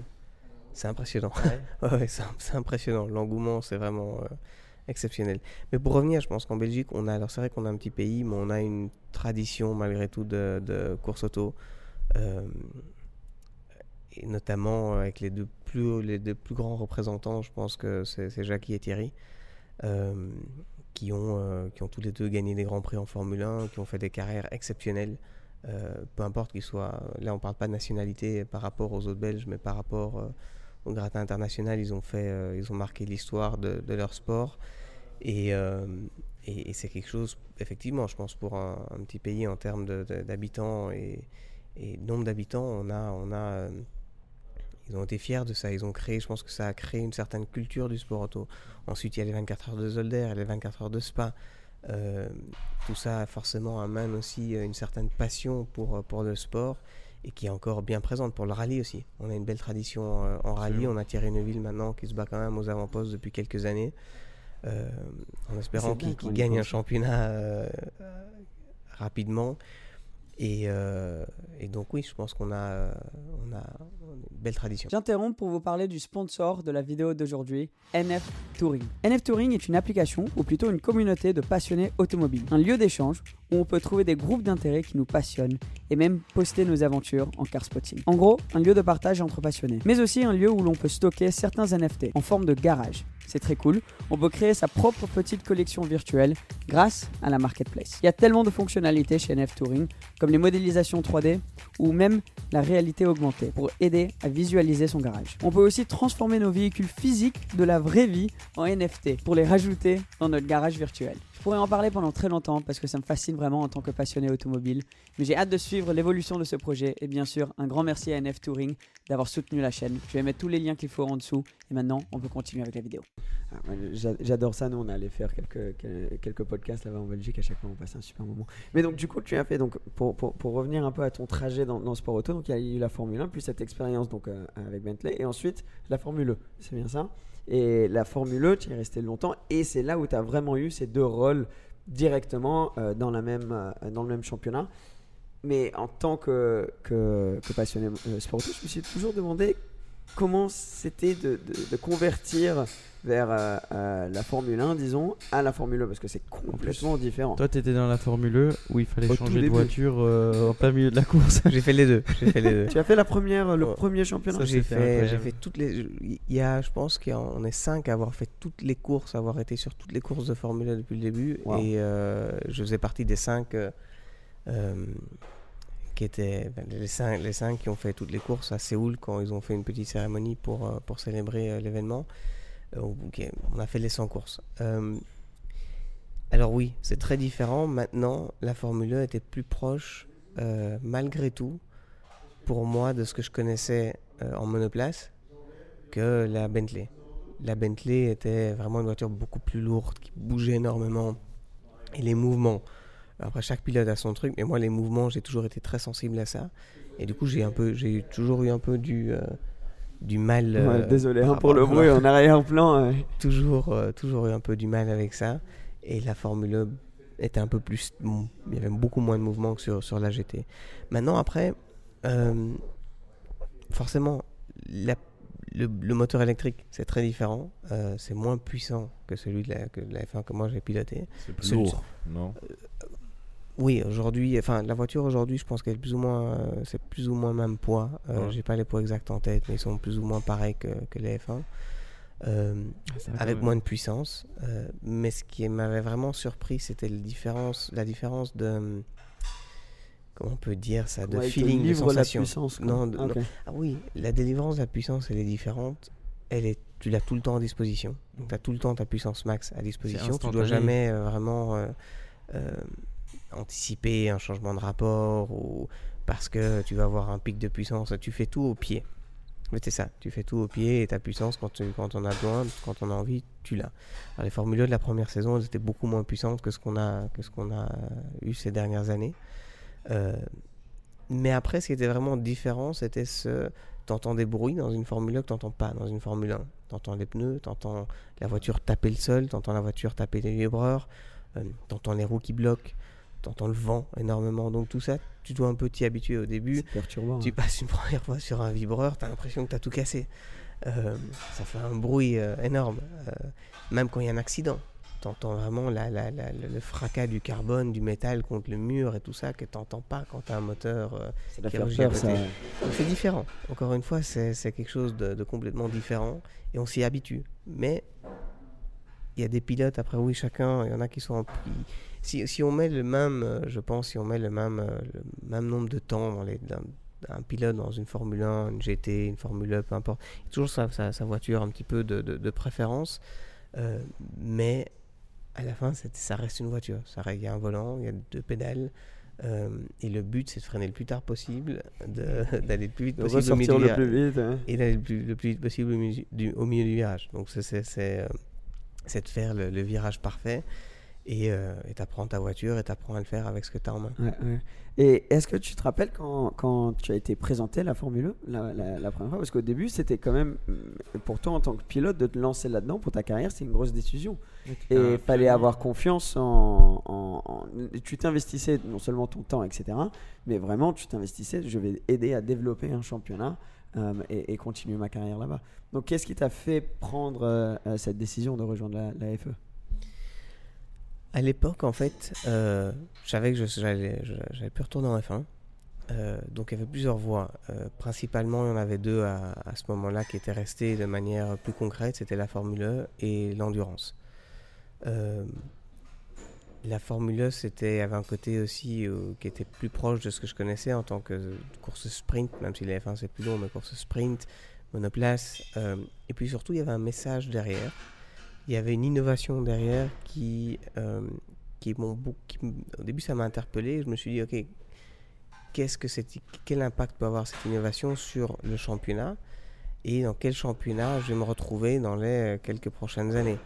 c'est impressionnant. Ouais, ouais, c'est c'est impressionnant. L'engouement, c'est vraiment euh, exceptionnel. Mais pour revenir, je pense qu'en Belgique, on a alors c'est vrai qu'on a un petit pays, mais on a une tradition malgré tout de, de course auto, euh, et notamment avec les deux plus les deux plus grands représentants. Je pense que c'est Jackie et Thierry. euh, qui ont, euh, qui ont tous les deux gagné des grands prix en Formule 1, qui ont fait des carrières exceptionnelles. Peu importe qu'ils soient. Là, on parle pas de nationalité par rapport aux autres Belges, mais par rapport au gratin international, ils ont fait, ils ont marqué l'histoire de leur sport. Et, euh, et, et c'est quelque chose, effectivement, je pense pour un, un petit pays en termes d'habitants et, et nombre d'habitants, on a, on a, euh, ils ont été fiers de ça. Ils ont créé, je pense que ça a créé une certaine culture du sport auto. Ensuite, il y a les 24 heures de Zolder, les 24 heures de Spa. Euh, tout ça forcément amène aussi une certaine passion pour, pour le sport et qui est encore bien présente pour le rallye aussi. On a une belle tradition en rallye. On a Thierry Neuville maintenant qui se bat quand même aux avant-postes depuis quelques années. Euh, en espérant qu'il il gagne un championnat euh, euh, rapidement. Et, euh, et donc oui, je pense qu'on a, on a une belle tradition. J'interromps pour vous parler du sponsor de la vidéo d'aujourd'hui, NF Touring. NF Touring est une application, ou plutôt une communauté de passionnés automobiles. Un lieu d'échange où on peut trouver des groupes d'intérêt qui nous passionnent et même poster nos aventures en car spotting. En gros, un lieu de partage entre passionnés, mais aussi un lieu où l'on peut stocker certains NFT en forme de garage. C'est très cool, on peut créer sa propre petite collection virtuelle grâce à la marketplace. Il y a tellement de fonctionnalités chez NF Touring, comme les modélisations 3D ou même la réalité augmentée pour aider à visualiser son garage. On peut aussi transformer nos véhicules physiques de la vraie vie en NFT pour les rajouter dans notre garage virtuel. Pourrais en parler pendant très longtemps parce que ça me fascine vraiment en tant que passionné automobile, mais j'ai hâte de suivre l'évolution de ce projet et bien sûr un grand merci à NF Touring d'avoir soutenu la chaîne. Je vais mettre tous les liens qu'il faut en dessous et maintenant on peut continuer avec la vidéo. Ah, J'adore ça. Nous, on allait faire quelques, quel- quelques podcasts là-bas en Belgique. À chaque fois, on passait un super moment. Mais donc, du coup, tu as fait, donc, pour, pour, revenir un peu à ton trajet dans, dans le sport auto, donc il y a eu la Formule 1, puis cette expérience donc, euh, avec Bentley, et ensuite la Formule E. C'est bien ça? Et la Formule E, tu y es resté longtemps, et c'est là où tu as vraiment eu ces deux rôles directement euh, euh, dans le même championnat. Mais en tant que, que, passionné euh, sport auto, je me suis toujours demandé comment c'était de, de- de convertir vers euh, euh, la Formule 1, disons, à la Formule 1, parce que c'est complètement différent. Toi, t'étais dans la Formule E où il fallait Au changer de début. voiture euh, en plein milieu de la course. J'ai fait les deux. J'ai fait les deux. Tu as fait la première, le Ouais. premier championnat? J'ai fait, fait toutes les. Il y a, je pense qu'on est cinq à avoir fait toutes les courses, à avoir été sur toutes les courses de Formule 1 depuis le début. Wow. Et euh, je faisais partie des cinq euh, euh, qui étaient ben, les, cinq, les cinq qui ont fait toutes les courses à Séoul quand ils ont fait une petite cérémonie pour, euh, pour célébrer euh, l'événement. Euh, on a fait les 100 courses. Alors oui, c'est très différent. Maintenant, la Formule 1 était plus proche, malgré tout, pour moi, de ce que je connaissais en monoplace que la Bentley. La Bentley était vraiment une voiture beaucoup plus lourde, qui bougeait énormément. Et les mouvements. Après, chaque pilote a son truc, mais moi, les mouvements, j'ai toujours été très sensible à ça. Et du coup, j'ai un peu, j'ai toujours eu un peu du, euh, du mal. Ouais, euh, désolé hein, pour le bruit en arrière-plan. euh. toujours, euh, toujours eu un peu du mal avec ça. Et la Formule 1 était un peu plus. bon, il y avait beaucoup moins de mouvements que sur, sur la GT. Maintenant, après, euh, forcément, la- le, le moteur électrique, c'est très différent. Euh, c'est moins puissant que celui de la, que de la F1 que moi j'ai piloté. C'est plus Celui- lourd, non? Oui, aujourd'hui, enfin, la voiture aujourd'hui, je pense qu'elle est plus ou moins, euh, c'est plus ou moins même poids. Euh, Ouais. J'ai pas les poids exacts en tête, mais ils sont plus ou moins pareils que, que les F1. Euh, va avec moins de puissance. Euh, mais ce qui m'avait vraiment surpris, c'était la différence, la différence de. Comment on peut dire ça De Ouais, feeling, de livre la sensation. puissance. Non, de- Ok. non. Ah oui, la délivrance de la puissance, elle est différente. Elle est, tu l'as tout le temps à disposition. Donc, tu as tout le temps ta puissance max à disposition. Tu dois jamais euh, vraiment anticiper un changement de rapport ou parce que tu vas avoir un pic de puissance. Tu fais tout au pied. Mais c'est ça, tu fais tout au pied et ta puissance, quand, quand on a besoin, quand on a envie, tu l'as. Les Formule 1 de la première saison, elles étaient beaucoup moins puissantes que ce qu'on a, que ce qu'on a eu ces dernières années. Euh, mais après, ce qui était vraiment différent, c'était ce. T'entends des bruits dans une Formule 1 que t'entends pas dans une Formule 1. T'entends les pneus, t'entends la voiture taper le sol, t'entends la voiture taper les vibreurs, euh, t'entends les roues qui bloquent, t'entends le vent énormément. Donc tout ça, tu dois un peu t'y habituer au début. Perturbant. Tu passes une première fois sur un vibreur, tu as l'impression que tu as tout cassé. Euh, ça fait un bruit euh, énorme. Euh, même quand il y a un accident, tu entends vraiment la- la- la- le, fracas du carbone, du métal contre le mur et tout ça que tu n'entends pas quand tu as un moteur. qui c'est différent. Encore une fois, c'est c'est quelque chose de, de complètement différent et on s'y habitue. Mais il y a des pilotes, après oui, chacun, il y en a qui sont... en- qui- si, si on met le même, euh, je pense, si on met le même, euh, le même nombre de temps dans les, dans- un pilote dans une Formule 1, une GT, une Formule 1, peu importe, il a toujours sa, sa- sa voiture un petit peu de, de- de préférence, euh, mais à la fin, ça reste une voiture. Il y a un volant, il y a deux pédales, euh, et le but, c'est de freiner le plus tard possible, d'aller le plus vite possible au milieu le plus vite. hein. et d'aller le plus, le plus vite possible au milieu du, au milieu du virage. Donc c'est- de faire le, le virage parfait et tu apprends ta voiture et tu apprends à le faire avec ce que tu as en main. Ouais, ouais. Et est-ce que tu te rappelles quand, quand tu as été présenté à la Formule 1 la, la- la première fois? Parce qu'au début, c'était quand même, mm, pour toi en tant que pilote, de te lancer là-dedans pour ta carrière, c'est une grosse décision. Et il fallait avoir confiance en. en- en- Tu t'investissais non seulement ton temps, etc., mais vraiment, tu t'investissais. Je vais aider à développer un championnat euh, et, et continuer ma carrière là-bas. Donc, qu'est-ce qui t'a fait prendre euh, euh, cette décision de rejoindre la, la FE À l'époque, en fait, euh, je savais que j'allais plus retourner en F1. Euh, donc il y avait plusieurs voies. Euh, principalement, il y en avait deux à, ce moment-là qui étaient restées de manière plus concrète. C'était la Formule 1 et l'endurance. La Formule 1, c'était, avait un côté aussi qui était plus proche de ce que je connaissais en tant que course sprint, même si la F1 c'est plus long, mais course sprint, monoplace. et puis surtout, il y avait un message derrière. Il y avait une innovation derrière qui, euh, qui, au début, ça m'a interpellé. Je me suis dit, ok, qu'est-ce que quel impact peut avoir cette innovation sur le championnat et dans quel championnat je vais me retrouver dans les quelques prochaines années?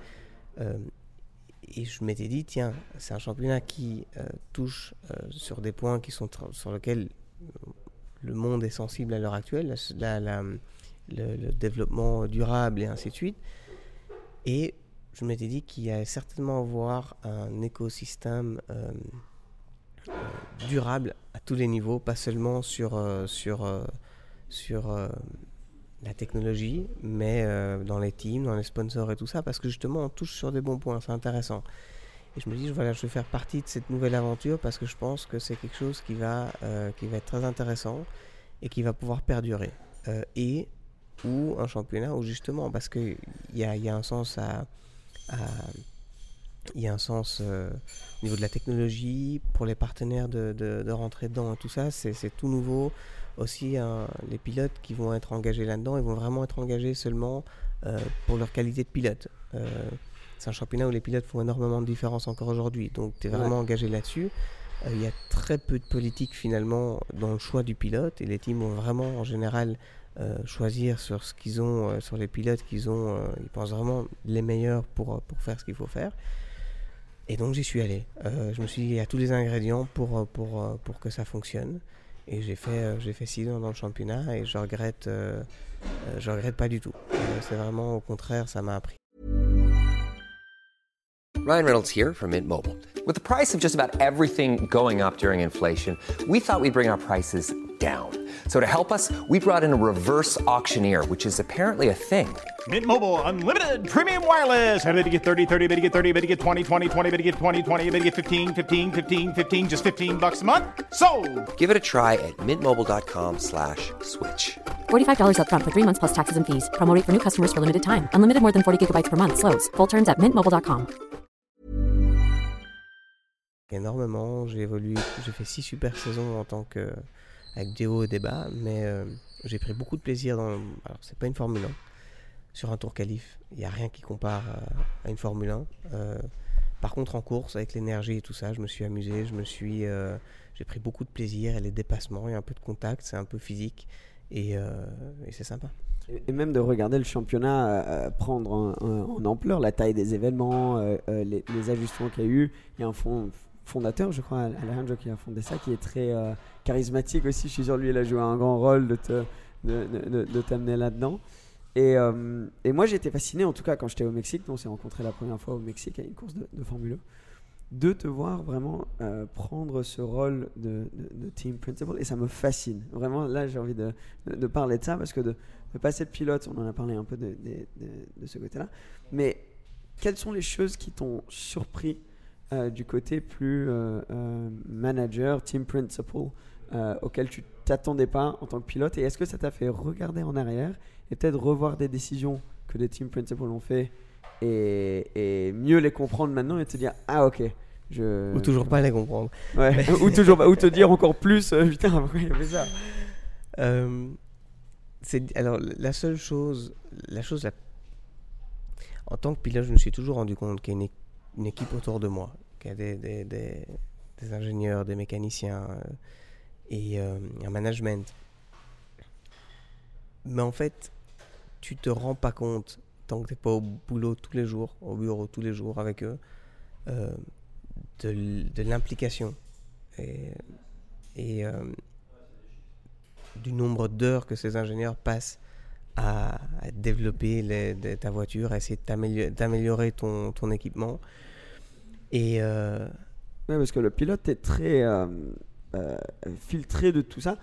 Euh, et je m'étais dit, tiens, c'est un championnat qui euh, touche sur des points qui sont sur lesquels le monde est sensible à l'heure actuelle, la- le, le développement durable et ainsi de suite. Et je m'étais dit qu'il y allait certainement avoir un écosystème euh, euh, durable à tous les niveaux, pas seulement sur, euh, sur, sur la technologie, mais dans les teams, dans les sponsors et tout ça, parce que justement on touche sur des bons points, c'est intéressant. Et je me dis, voilà, je vais faire partie de cette nouvelle aventure parce que je pense que c'est quelque chose qui va, qui va être très intéressant et qui va pouvoir perdurer. Et ou un championnat où justement, parce qu'il y a, y a un sens à, il y a un sens euh, au niveau de la technologie, pour les partenaires de, de- de rentrer dedans, tout ça, c'est tout nouveau. Aussi, hein, les pilotes qui vont être engagés là-dedans, ils vont vraiment être engagés seulement euh, pour leur qualité de pilote. Euh, c'est un championnat où les pilotes font énormément de différence encore aujourd'hui, donc tu es vraiment engagé là-dessus. Euh, Il y a très peu de politique finalement dans le choix du pilote et les teams vont vraiment en général euh, choisir sur ce qu'ils ont, euh, sur les pilotes qu'ils ont. euh, ils pensent vraiment les meilleurs pour, euh, pour faire ce qu'il faut faire. Et donc j'y suis allé. Euh, je me suis dit, il y a tous les ingrédients pour, pour, pour que ça fonctionne. Et j'ai fait, j'ai fait six ans dans le championnat et je regrette, je regrette pas du tout. C'est vraiment au contraire, ça m'a appris. Ryan Reynolds here from Mint Mobile. With the price of just about everything going up during inflation, we thought we'd bring our prices down. So to help us, we brought in a reverse auctioneer, which is apparently a thing. Mint Mobile unlimited premium wireless. Ready to get 30, 30, bit to get 30, bit to get 20, 20, 20, bit to get 20, 20, bit to get 15, 15, 15, 15 just 15 bucks a month. So, Give it a try at mintmobile.com slash switch. $45 upfront for three months plus taxes and fees. Promo rate for new customers for limited time. Unlimited more than 40 gigabytes per month. Slows. Full terms at mintmobile.com. énormément. J'ai évolué, j'ai fait six super saisons en tant que avec des hauts et des bas, mais euh, j'ai pris beaucoup de plaisir dans. Alors c'est pas une Formule 1 sur un tour qualif, il n'y a rien qui compare à, à une Formule 1. Euh, par contre en course avec l'énergie et tout ça, je me suis amusé, je me suis, euh, j'ai pris beaucoup de plaisir et les dépassements, il y a un peu de contact, c'est un peu physique et, euh, c'est sympa. Et même de regarder le championnat euh, prendre en, ampleur, la taille des événements, euh, euh, les, ajustements qu'il y a eu. Il y a un fond- fondateur, je crois, Alejandro qui a fondé ça, qui est très euh, charismatique aussi. Je suis sûr, lui, il a joué un grand rôle de te- de, de- t'amener là-dedans. Et, euh, et moi, été fasciné, en tout cas, quand j'étais au Mexique. On s'est rencontrés la première fois au Mexique à une course de, de Formule 1 de te voir vraiment euh, prendre ce rôle de, de- team principal et ça me fascine. Vraiment, là, j'ai envie de, parler de ça parce que de, passer de pilote, on en a parlé un peu de, ce côté-là, mais quelles sont les choses qui t'ont surpris euh, du côté plus manager, team principal, euh, auquel tu t'attendais pas en tant que pilote et est-ce que ça t'a fait regarder en arrière et peut-être revoir des décisions que les team principals ont fait et, et mieux les comprendre maintenant et te dire ah ok je Ou toujours pas les comprendre. Ouais, ou toujours ou te dire encore plus euh, putain pourquoi il a fait ça? Euh, c'est alors la seule chose, la chose la- en tant que pilote, je me suis toujours rendu compte qu'il y a une, équipe autour de moi, qu'il y a des, des- des- des ingénieurs, des mécaniciens euh, et euh, un management. Mais en fait, tu te rends pas compte tant que t'es pas au boulot tous les jours, au bureau tous les jours avec eux, euh, de, l'implication et, et euh, du nombre d'heures que ces ingénieurs passent à, développer ta voiture, à essayer d'améliorer ton, ton équipement. Et euh, parce que le pilote est très euh, euh, filtré de tout ça.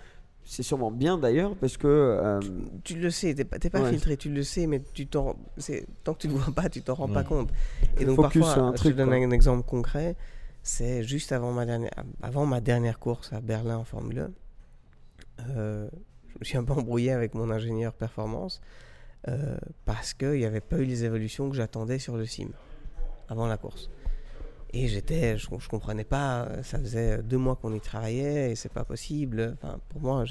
C'est sûrement bien d'ailleurs parce que euh, tu le sais, t'es pas, pas Ouais. filtré, tu le sais, mais tu tant que tu ne vois pas, tu t'en rends pas compte. Et donc Focus parfois, sur un je truc, te donne quoi. un exemple concret, c'est juste avant ma dernière, avant ma dernière course à Berlin en Formule 1, euh, je me suis un peu embrouillé avec mon ingénieur performance euh, parce qu'il n'y avait pas eu les évolutions que j'attendais sur le sim avant la course. Et j'étais, je, je comprenais pas, euh, ça faisait deux mois qu'on y travaillait et c'est pas possible. Enfin, pour moi,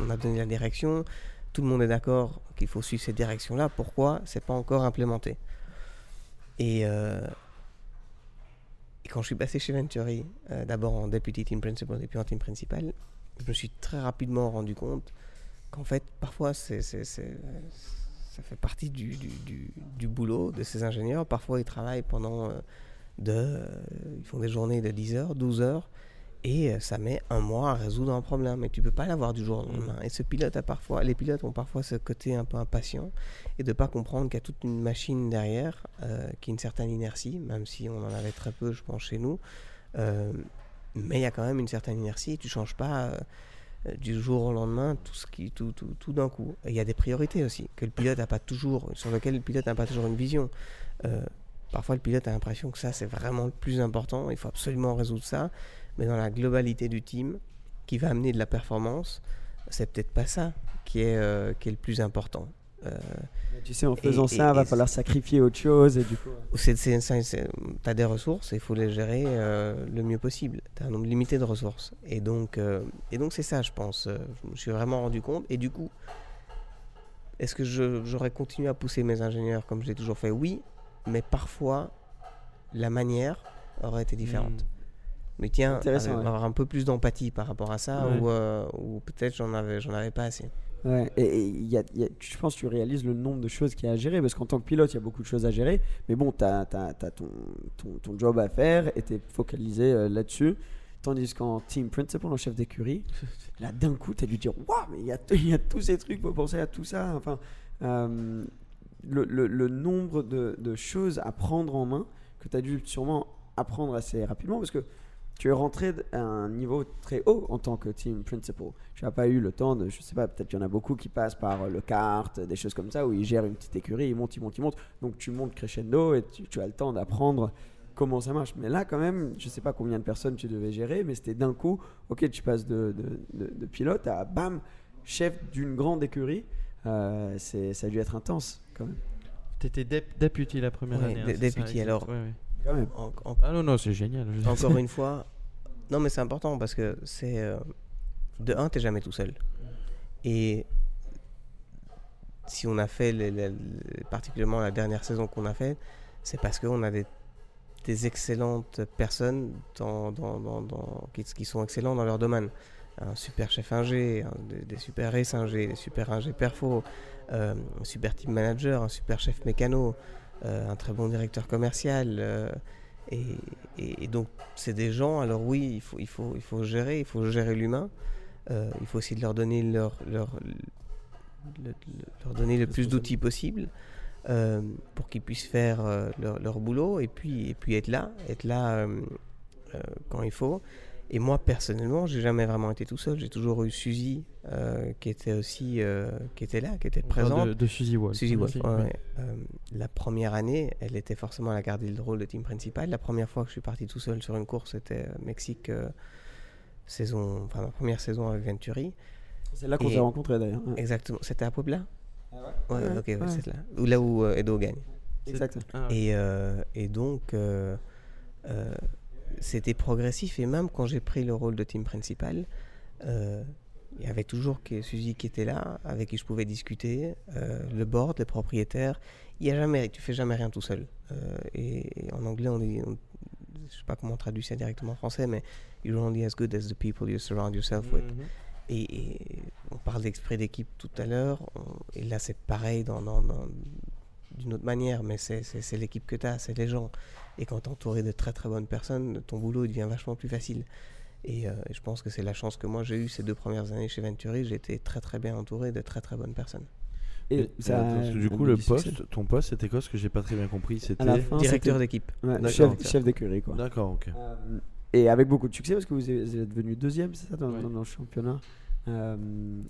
on a donné la direction, tout le monde est d'accord qu'il faut suivre cette direction-là. Pourquoi? C'est pas encore implémenté Et, euh, et quand je suis passé chez Venturi, euh, d'abord en deputy team principal et puis en team principal, je me suis très rapidement rendu compte qu'en fait, parfois, c'est, ça fait partie du, du, boulot de ces ingénieurs. Parfois, ils travaillent pendant de, euh, ils font des journées de 10 heures, 12 heures, et euh, ça met un mois à résoudre un problème. Et tu peux pas l'avoir du jour au lendemain. Et ce pilote a parfois, les pilotes ont parfois ce côté un peu impatient et de pas comprendre qu'il y a toute une machine derrière euh, qui a une certaine inertie, même si on en avait très peu, je pense, chez nous. Euh, mais il y a quand même une certaine inertie et tu changes pas euh, du jour au lendemain tout ce qui tout, tout, tout d'un coup. Et Il y a des priorités aussi que le pilote n'a pas toujours, sur lesquelles le pilote n'a pas toujours une vision. Euh, parfois le pilote a l'impression que ça c'est vraiment le plus important, il faut absolument résoudre ça, mais dans la globalité du team qui va amener de la performance, c'est peut-être pas ça qui est, euh, qui est le plus important. Euh, Tu sais, en faisant Et- ça, et- va falloir sacrifier autre chose et du coup. C'est- t'as des ressources et il faut les gérer euh, le mieux possible. T'as un nombre limité de ressources. Et donc, et donc c'est ça, je pense. Je me suis vraiment rendu compte. Et du coup, est-ce que j'aurais continué à pousser mes ingénieurs comme je l'ai toujours fait? Oui, mais parfois, la manière aurait été différente. Hmm. Mais tiens, ouais. avoir un peu plus d'empathie par rapport à ça, Ouais. ou, euh, ou peut-être j'en avais, j'en avais pas assez. Ouais, et, y a, il y a- je pense que tu réalises le nombre de choses qu'il y a à gérer, parce qu'en tant que pilote, il y a beaucoup de choses à gérer, mais bon, tu as, ton, ton, ton job à faire et tu es focalisé euh, là-dessus. Tandis qu'en team principal, en chef d'écurie, là d'un coup, tu as dû dire Waouh, mais il y y a tous ces trucs, faut penser à tout ça. Enfin, euh, le, nombre de, choses à prendre en main que tu as dû sûrement apprendre assez rapidement, parce que tu es rentré à un niveau très haut en tant que team principal. Tu n'as pas eu le temps de, je sais pas, peut-être qu'il y en a beaucoup qui passent par euh, le kart, des choses comme ça, où ils gèrent une petite écurie, ils montent, ils montent, ils montent. Donc tu montes crescendo et tu, as le temps d'apprendre comment ça marche. Mais là, quand même, je sais pas combien de personnes tu devais gérer, mais c'était d'un coup, ok, tu passes de- de pilote à bam, chef d'une grande écurie. Euh, c'est, ça a dû être intense quand même. T'étais dep- deputy la première Ouais, année. hein, deputy, exact. alors. Ouais, ouais. Quand même. En- en- Ah non, non, c'est génial. encore une fois, non mais c'est important parce que c'est euh, de un, t'es jamais tout seul. Et si on a fait, les- les- les- particulièrement la dernière saison qu'on a fait, c'est parce qu'on a des, des excellentes personnes dans, dans- dans- dans- qui, qui sont excellents dans leur domaine. Un super chef ingé, des, super race ingé, des super ingé perfo, euh, un super team manager, un super chef mécano, euh, un très bon directeur commercial. euh, et, donc, c'est des gens, alors oui, il faut, gérer, il faut gérer l'humain. Il faut aussi leur donner leur, leur, le- donner le plus d'outils possible pour qu'ils puissent faire leur, boulot et puis, et puis être là, être là quand il faut. Et moi, personnellement, j'ai jamais vraiment été tout seul. J'ai toujours eu Suzy euh, qui était aussi euh, qui était là, qui était présente. de, de Suzy Wolf. Suzy Wolf, ouais. Euh, la première année, elle était forcément à la garder le rôle de team principal. La première fois que je suis parti tout seul sur une course, c'était Mexique, euh, saison, enfin ma première saison avec Venturi. C'est là qu'on s'est rencontrés d'ailleurs. Exactement. C'était à Puebla Ah Ouais, Ouais, ok, c'est là. Ou là où euh, Edo gagne. Exact. Ah. Et, euh, et donc, euh, euh, c'était progressif. Et même quand j'ai pris le rôle de team principal, euh, il y avait toujours que Suzy qui était là, avec qui je pouvais discuter, euh, le board, les propriétaires. Il y a jamais, tu fais jamais rien tout seul. Euh, et, et en anglais, on dit, on- je sais pas comment on traduit ça directement en français, mais you're only as good as the people you surround yourself with. Mhm. Et, et on parle d'esprit d'équipe tout à l'heure, et là c'est pareil dans, d'une autre manière, mais c'est l'équipe que tu as, c'est les gens. Et quand tu es entouré de très très bonnes personnes, ton boulot devient vachement plus facile. Et euh, je pense que c'est la chance que moi j'ai eue ces deux premières années chez Venturi, j'ai été très très bien entouré de très très bonnes personnes. Et Mais, ça euh, du a coup, le succès. poste, ton poste, c'était quoi? Ce que j'ai pas très bien compris, c'était. Directeur d'équipe. ouais, chef, chef d'écurie quoi. D'accord, ok. Euh, et avec beaucoup de succès parce que vous êtes devenu deuxième, c'est ça, dans, Ouais. dans le championnat? Euh,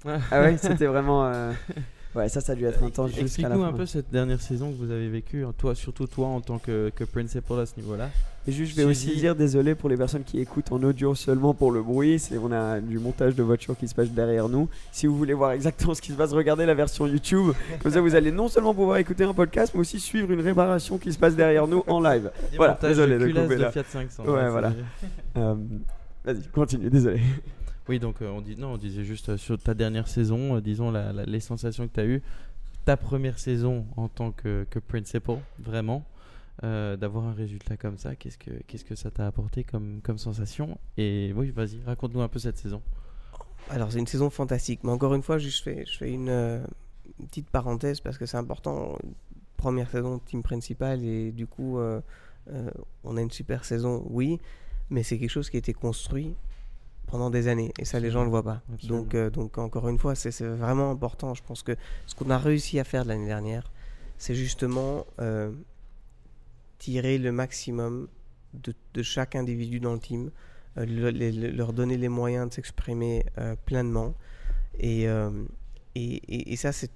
Ah. ah ouais, c'était vraiment. euh, Ouais, ça, ça a dû être intense jusqu'à la Explique-nous un peu cette dernière saison que vous avez vécue, toi, surtout toi en tant que, que principal à ce niveau-là. Et juste, je vais aussi dire désolé pour les personnes qui écoutent en audio seulement pour le bruit. C'est on a du montage de voiture qui se passe derrière nous. Si vous voulez voir exactement ce qui se passe, regardez la version YouTube. Comme ça, vous allez non seulement pouvoir écouter un podcast, mais aussi suivre une réparation qui se passe derrière nous en live. Voilà, désolé de couper de là. Fiat 500. Ouais, hein, voilà. Euh, Vas-y, continue. Désolé. Oui, donc euh, on, dit, non, on disait juste euh, sur ta dernière saison, euh, disons les sensations que tu as eues, ta première saison en tant que, principal, vraiment, d'avoir un résultat comme ça, qu'est-ce que, que ça t'a apporté comme, comme sensation? Et oui, vas-y, raconte-nous un peu cette saison. Alors c'est une saison fantastique, mais encore une fois, je fais, une, petite parenthèse parce que c'est important. Première saison team principal et du coup on a une super saison, oui, mais c'est quelque chose qui a été construit pendant des années et ça les gens ne le voient pas. Absolument. Donc, euh, donc encore une fois, c'est vraiment important. Je pense que ce qu'on a réussi à faire l'année dernière, c'est justement euh, tirer le maximum de, de chaque individu dans le team, euh, le- les- le- leur donner les moyens de s'exprimer pleinement. Et, et, et- ça, c'est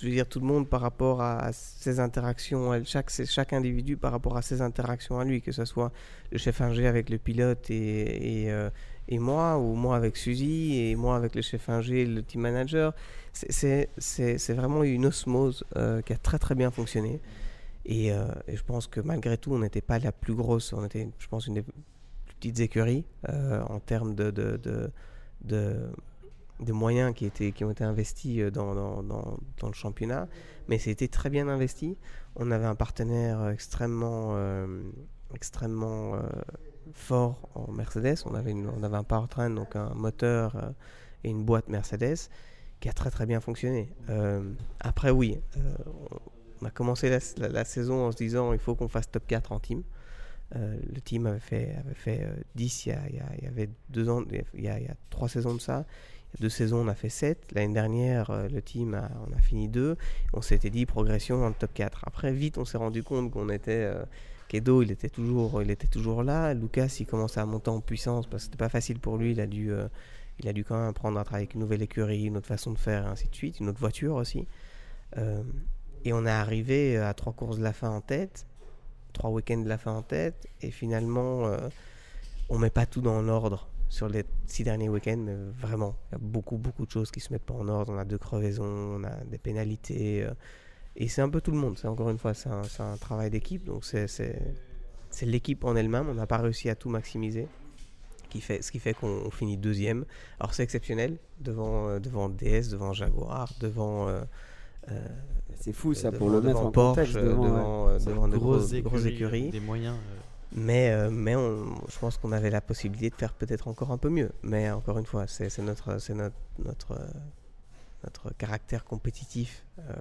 je veux dire, tout le monde par rapport à ses interactions, à chaque, chaque individu par rapport à ses interactions à lui, que ce soit le chef ingé avec le pilote et, et, euh, et moi, ou moi avec Suzy, et moi avec le chef ingé le team manager. C'est- vraiment une osmose euh, qui a très très bien fonctionné. Et, euh, et je pense que malgré tout, on n'était pas la plus grosse, on était, je pense, une des plus petites écuries euh, en termes de, moyens qui, ont été investis dans, dans, le championnat. Mais c'était très bien investi. On avait un partenaire extrêmement, extrêmement fort en Mercedes. On avait, une- on avait un powertrain, donc un moteur euh, et une boîte Mercedes qui a très très bien fonctionné. Euh, après, oui, euh, on- a commencé la, saison en se disant il faut qu'on fasse top 4 en team. Le team avait fait, avait fait euh, 10 il y, a, il y avait deux ans, il y a, il trois saisons de ça. Deux saisons, on a fait 7. L'année dernière, le team, a, on a fini 2. On s'était dit progression dans le top 4. Après, vite, on s'est rendu compte qu'on était. Kedo, il était, toujours, il était toujours là. Lucas, il commençait à monter en puissance parce que c'était pas facile pour lui. Il a dû, euh, il a dû quand même apprendre à travailler avec une nouvelle écurie, une autre façon de faire, ainsi de suite, une autre voiture aussi. Euh, et on est arrivé à trois courses de la fin en tête, trois week-ends de la fin en tête, et finalement, euh, on met pas tout dans l'ordre sur les six derniers week-ends, mais vraiment, il y a beaucoup, beaucoup de choses qui se mettent pas en ordre. On a deux crevaisons, on a des pénalités, euh, et c'est un peu tout le monde. C'est encore une fois, c'est un, c'est un travail d'équipe, donc c'est c'est- c'est l'équipe en elle-même. On n'a pas réussi à tout maximiser. Qui fait, ce qui fait qu'on on finit deuxième. Alors c'est exceptionnel devant, euh, devant DS, devant Jaguar, devant euh, euh, C'est fou ça devant- pour le mettre en Porsche, contexte. devant, ouais. devant, euh, de grosses écuries, écuries. Des moyens. euh, Mais, euh, mais on, je pense qu'on avait la possibilité de faire peut-être encore un peu mieux. Mais encore une fois, c'est c'est notre, c'est notre, notre, notre caractère compétitif euh,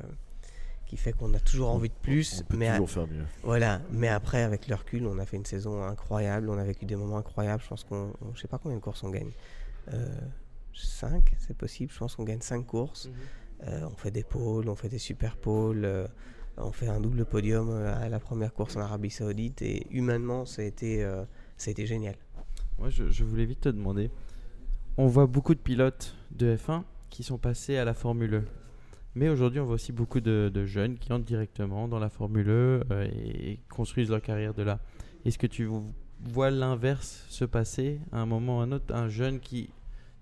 qui fait qu'on a toujours envie de plus. On peut mais à- toujours faire mieux. voilà, mais après, avec le recul, on a fait une saison incroyable, on a vécu des moments incroyables. Je pense qu'on, on- je sais pas combien de courses on gagne. 5, c'est possible. Je pense qu'on gagne 5 courses. Euh, on fait des pôles, on fait des super pôles. euh, on fait un double podium euh, à la première course en Arabie Saoudite. Et humainement, ça a été, euh, ça a été génial. Moi, je, je voulais vite te demander. On voit beaucoup de pilotes de F1 qui sont passés à la Formule E. Mais aujourd'hui, on voit aussi beaucoup de, de jeunes qui entrent directement dans la Formule E euh, et construisent leur carrière de là. Est-ce que tu vo- vois l'inverse se passer à un moment ou à un autre Un jeune qui,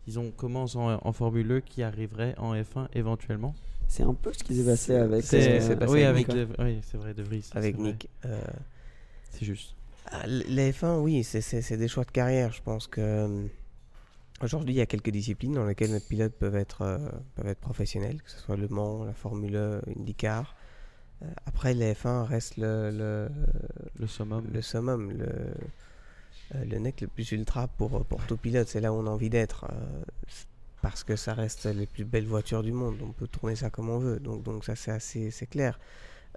disons, commence en, en Formule E qui arriverait en F1 éventuellement? C'est un peu ce qui s'est passé avec. c'est- euh, passé oui, avec De- oui, c'est vrai, De Vries. Avec. Nick. euh, C'est juste. Ah, l- Les F1, oui, c'est- des choix de carrière. Je pense que euh, aujourd'hui, il y a quelques disciplines dans lesquelles les pilotes peuvent être, euh, peuvent être professionnels, que ce soit Le Mans, la Formule IndyCar. Euh, après, les F1 reste le, le, Le summum. le summum, le, euh, le nec le plus ultra pour, pour tout pilote. C'est là où on a envie d'être. euh, parce que ça reste les plus belles voitures du monde. On peut tourner ça comme on veut. Donc, donc ça, c'est assez c'est clair.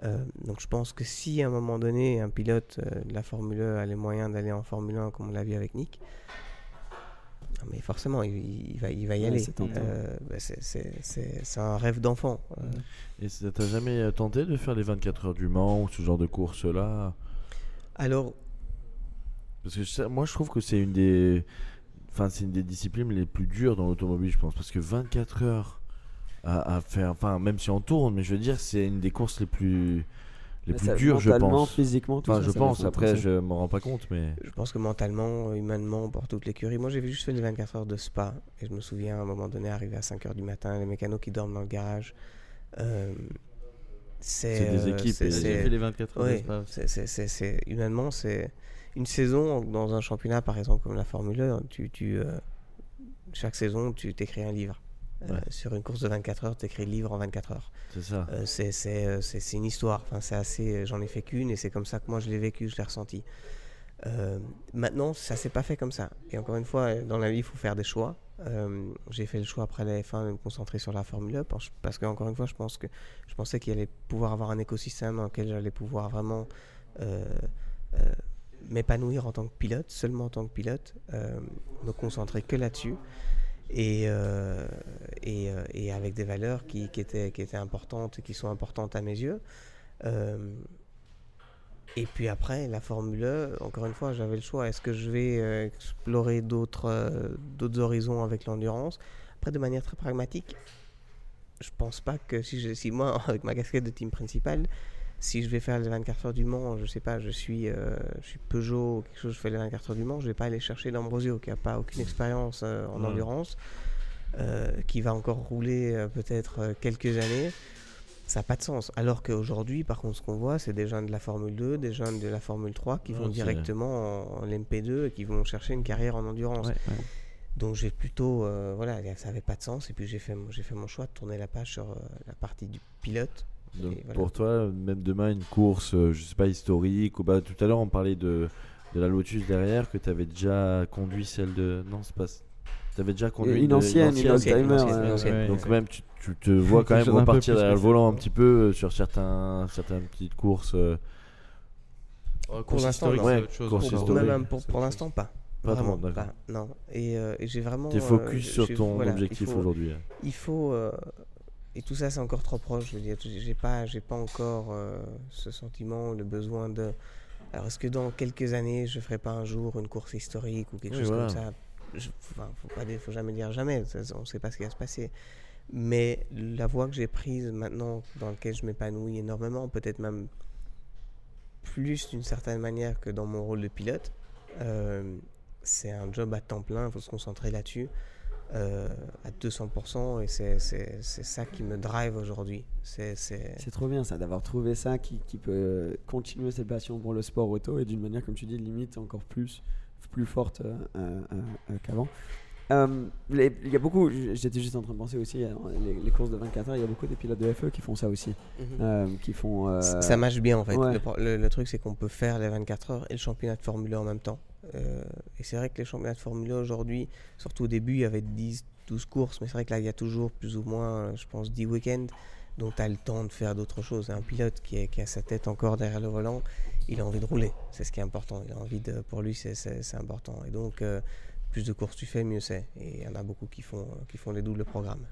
Euh, donc je pense que si à un moment donné un pilote euh, de la Formule 1 a les moyens d'aller en Formule 1 comme on l'a vu avec Nick, ah, mais forcément il, il va, il va y Ouais, aller. c'est. Euh, bah, c'est- un rêve d'enfant. Euh, Et ça t'a jamais euh, tenté de faire les 24 heures du Mans ou ce genre de course-là? Alors Parce que ça- moi, je trouve que c'est une des. Enfin, c'est une des disciplines les plus dures dans l'automobile, je pense. Parce que 24 heures à, à faire. Enfin, même si on tourne, mais je veux dire, c'est une des courses les plus. Les plus ça, dures, je mentalement, pense. physiquement, tout Enfin, ça, je ça pense. Après, je m'en rends pas compte, mais. Je pense que mentalement, humainement, pour toute l'écurie. Moi, j'ai juste fait les 24 heures de spa. Et je me souviens, à un moment donné, arrivé à 5 heures du matin, les mécanos qui dorment dans le garage. euh, c'est des euh, équipes, c'est- fait les 24 heures oui, c'est- c'est- humainement, c'est une saison dans un championnat, par exemple, comme la Formule 1. Tu, tu, euh, chaque saison, tu t'écris un livre. Euh, sur une course de 24 heures, tu écris le livre en 24 heures. C'est ça. Euh, c'est c'est, euh, c'est- une histoire. Enfin, c'est assez. J'en ai fait qu'une et c'est comme ça que moi je l'ai vécu, je l'ai ressenti. Euh, maintenant, ça s'est pas fait comme ça. Et encore une fois, dans la vie, il faut faire des choix. Euh, J'ai fait le choix après la F1 de me concentrer sur la Formule 1 parce, parce que encore une fois, je pense que je pensais qu'il allait pouvoir avoir un écosystème dans lequel j'allais pouvoir vraiment euh, euh, m'épanouir en tant que pilote, seulement en tant que pilote, euh, me concentrer que là-dessus et, euh, euh, et avec des valeurs qui, qui étaient, qui étaient importantes et qui sont importantes à mes yeux. Euh, et puis après, la Formule 1, encore une fois, j'avais le choix. Est-ce que je vais explorer d'autres horizons avec l'endurance? Après, de manière très pragmatique, je pense pas que si, si moi, avec ma casquette de team principal, si je vais faire les 24 heures du Mans, je sais pas, je suis, euh, je suis Peugeot ou quelque chose, je fais les 24 heures du Mans, je vais pas aller chercher D'Ambrosio qui a pas aucune expérience euh, en Ouais. endurance, euh, qui va encore rouler euh, peut-être quelques années. Ça n'a pas de sens. Alors qu'aujourd'hui, par contre, ce qu'on voit, c'est des jeunes de la Formule 2, des jeunes de la Formule 3 qui Ouais, vont directement en, en LMP2 et qui vont chercher une carrière en endurance. Ouais, ouais. Donc j'ai plutôt, euh, voilà, ça n'avait pas de sens. Et puis j'ai fait, j'ai fait mon choix de tourner la page sur euh, la partie du pilote. Donc Et voilà. pour toi, même demain, une course, euh, je sais pas, historique, ou bah, tout à l'heure on parlait de, de la Lotus derrière, que tu avais déjà conduit celle de. Non, c'est pas. Tu avais déjà conduit Une ancienne, une ancienne, old-timer. une ancienne, euh, une ancienne. Ouais. Donc même tu, tu te vois quand même repartir derrière le volant un petit peu euh, sur certains, certaines petites courses. euh, Pour course l'instant, Ouais, Pour- même l'instant, pas. Pas Vraiment pas. Non. Et, euh, et j'ai vraiment. T'es euh, focus sur ton voilà, il objectif faut- aujourd'hui. hein. Il faut. Et tout ça, c'est encore trop proche. Je veux dire, j'ai pas, j'ai pas encore euh, ce sentiment, le besoin de. Alors, est-ce que dans quelques années, je ferai pas un jour une course historique ou quelque Oui, chose voilà. comme ça? Je- enfin, faut pas, dire- faut jamais dire jamais. ça, on sait pas ce qui va se passer. Mais la voie que j'ai prise maintenant, dans laquelle je m'épanouis énormément, peut-être même plus d'une certaine manière que dans mon rôle de pilote, euh, c'est un job à temps plein. Il faut se concentrer là-dessus euh, à 200% et c'est- ça qui me drive aujourd'hui. C'est trop bien ça, d'avoir trouvé ça qui, qui peut continuer cette passion pour le sport auto et d'une manière, comme tu dis, limite encore plus, plus forte euh, euh, euh, qu'avant. Euh, Il y a beaucoup, j'étais juste en train de penser aussi, euh, les, les courses de 24 heures, il y a beaucoup des pilotes de FE qui font ça aussi. Mhm. euh, qui font. euh, C- Ça marche bien en fait. ouais. Le, pro- le- le truc c'est qu'on peut faire les 24 heures et le championnat de Formule 1 en même temps. Euh, et c'est vrai que les championnats de Formule 1 aujourd'hui, surtout au début, il y avait 10, 12 courses, mais c'est vrai que là il y a toujours plus ou moins, je pense, 10 week-ends. Donc tu as le temps de faire d'autres choses. Un pilote qui, a sa tête encore derrière le volant, il a envie de rouler. C'est ce qui est important. Il a envie de, pour lui, c'est- important. Et donc, euh, plus de courses tu fais, mieux c'est. Et il y en a beaucoup qui font, qui font les doubles programmes.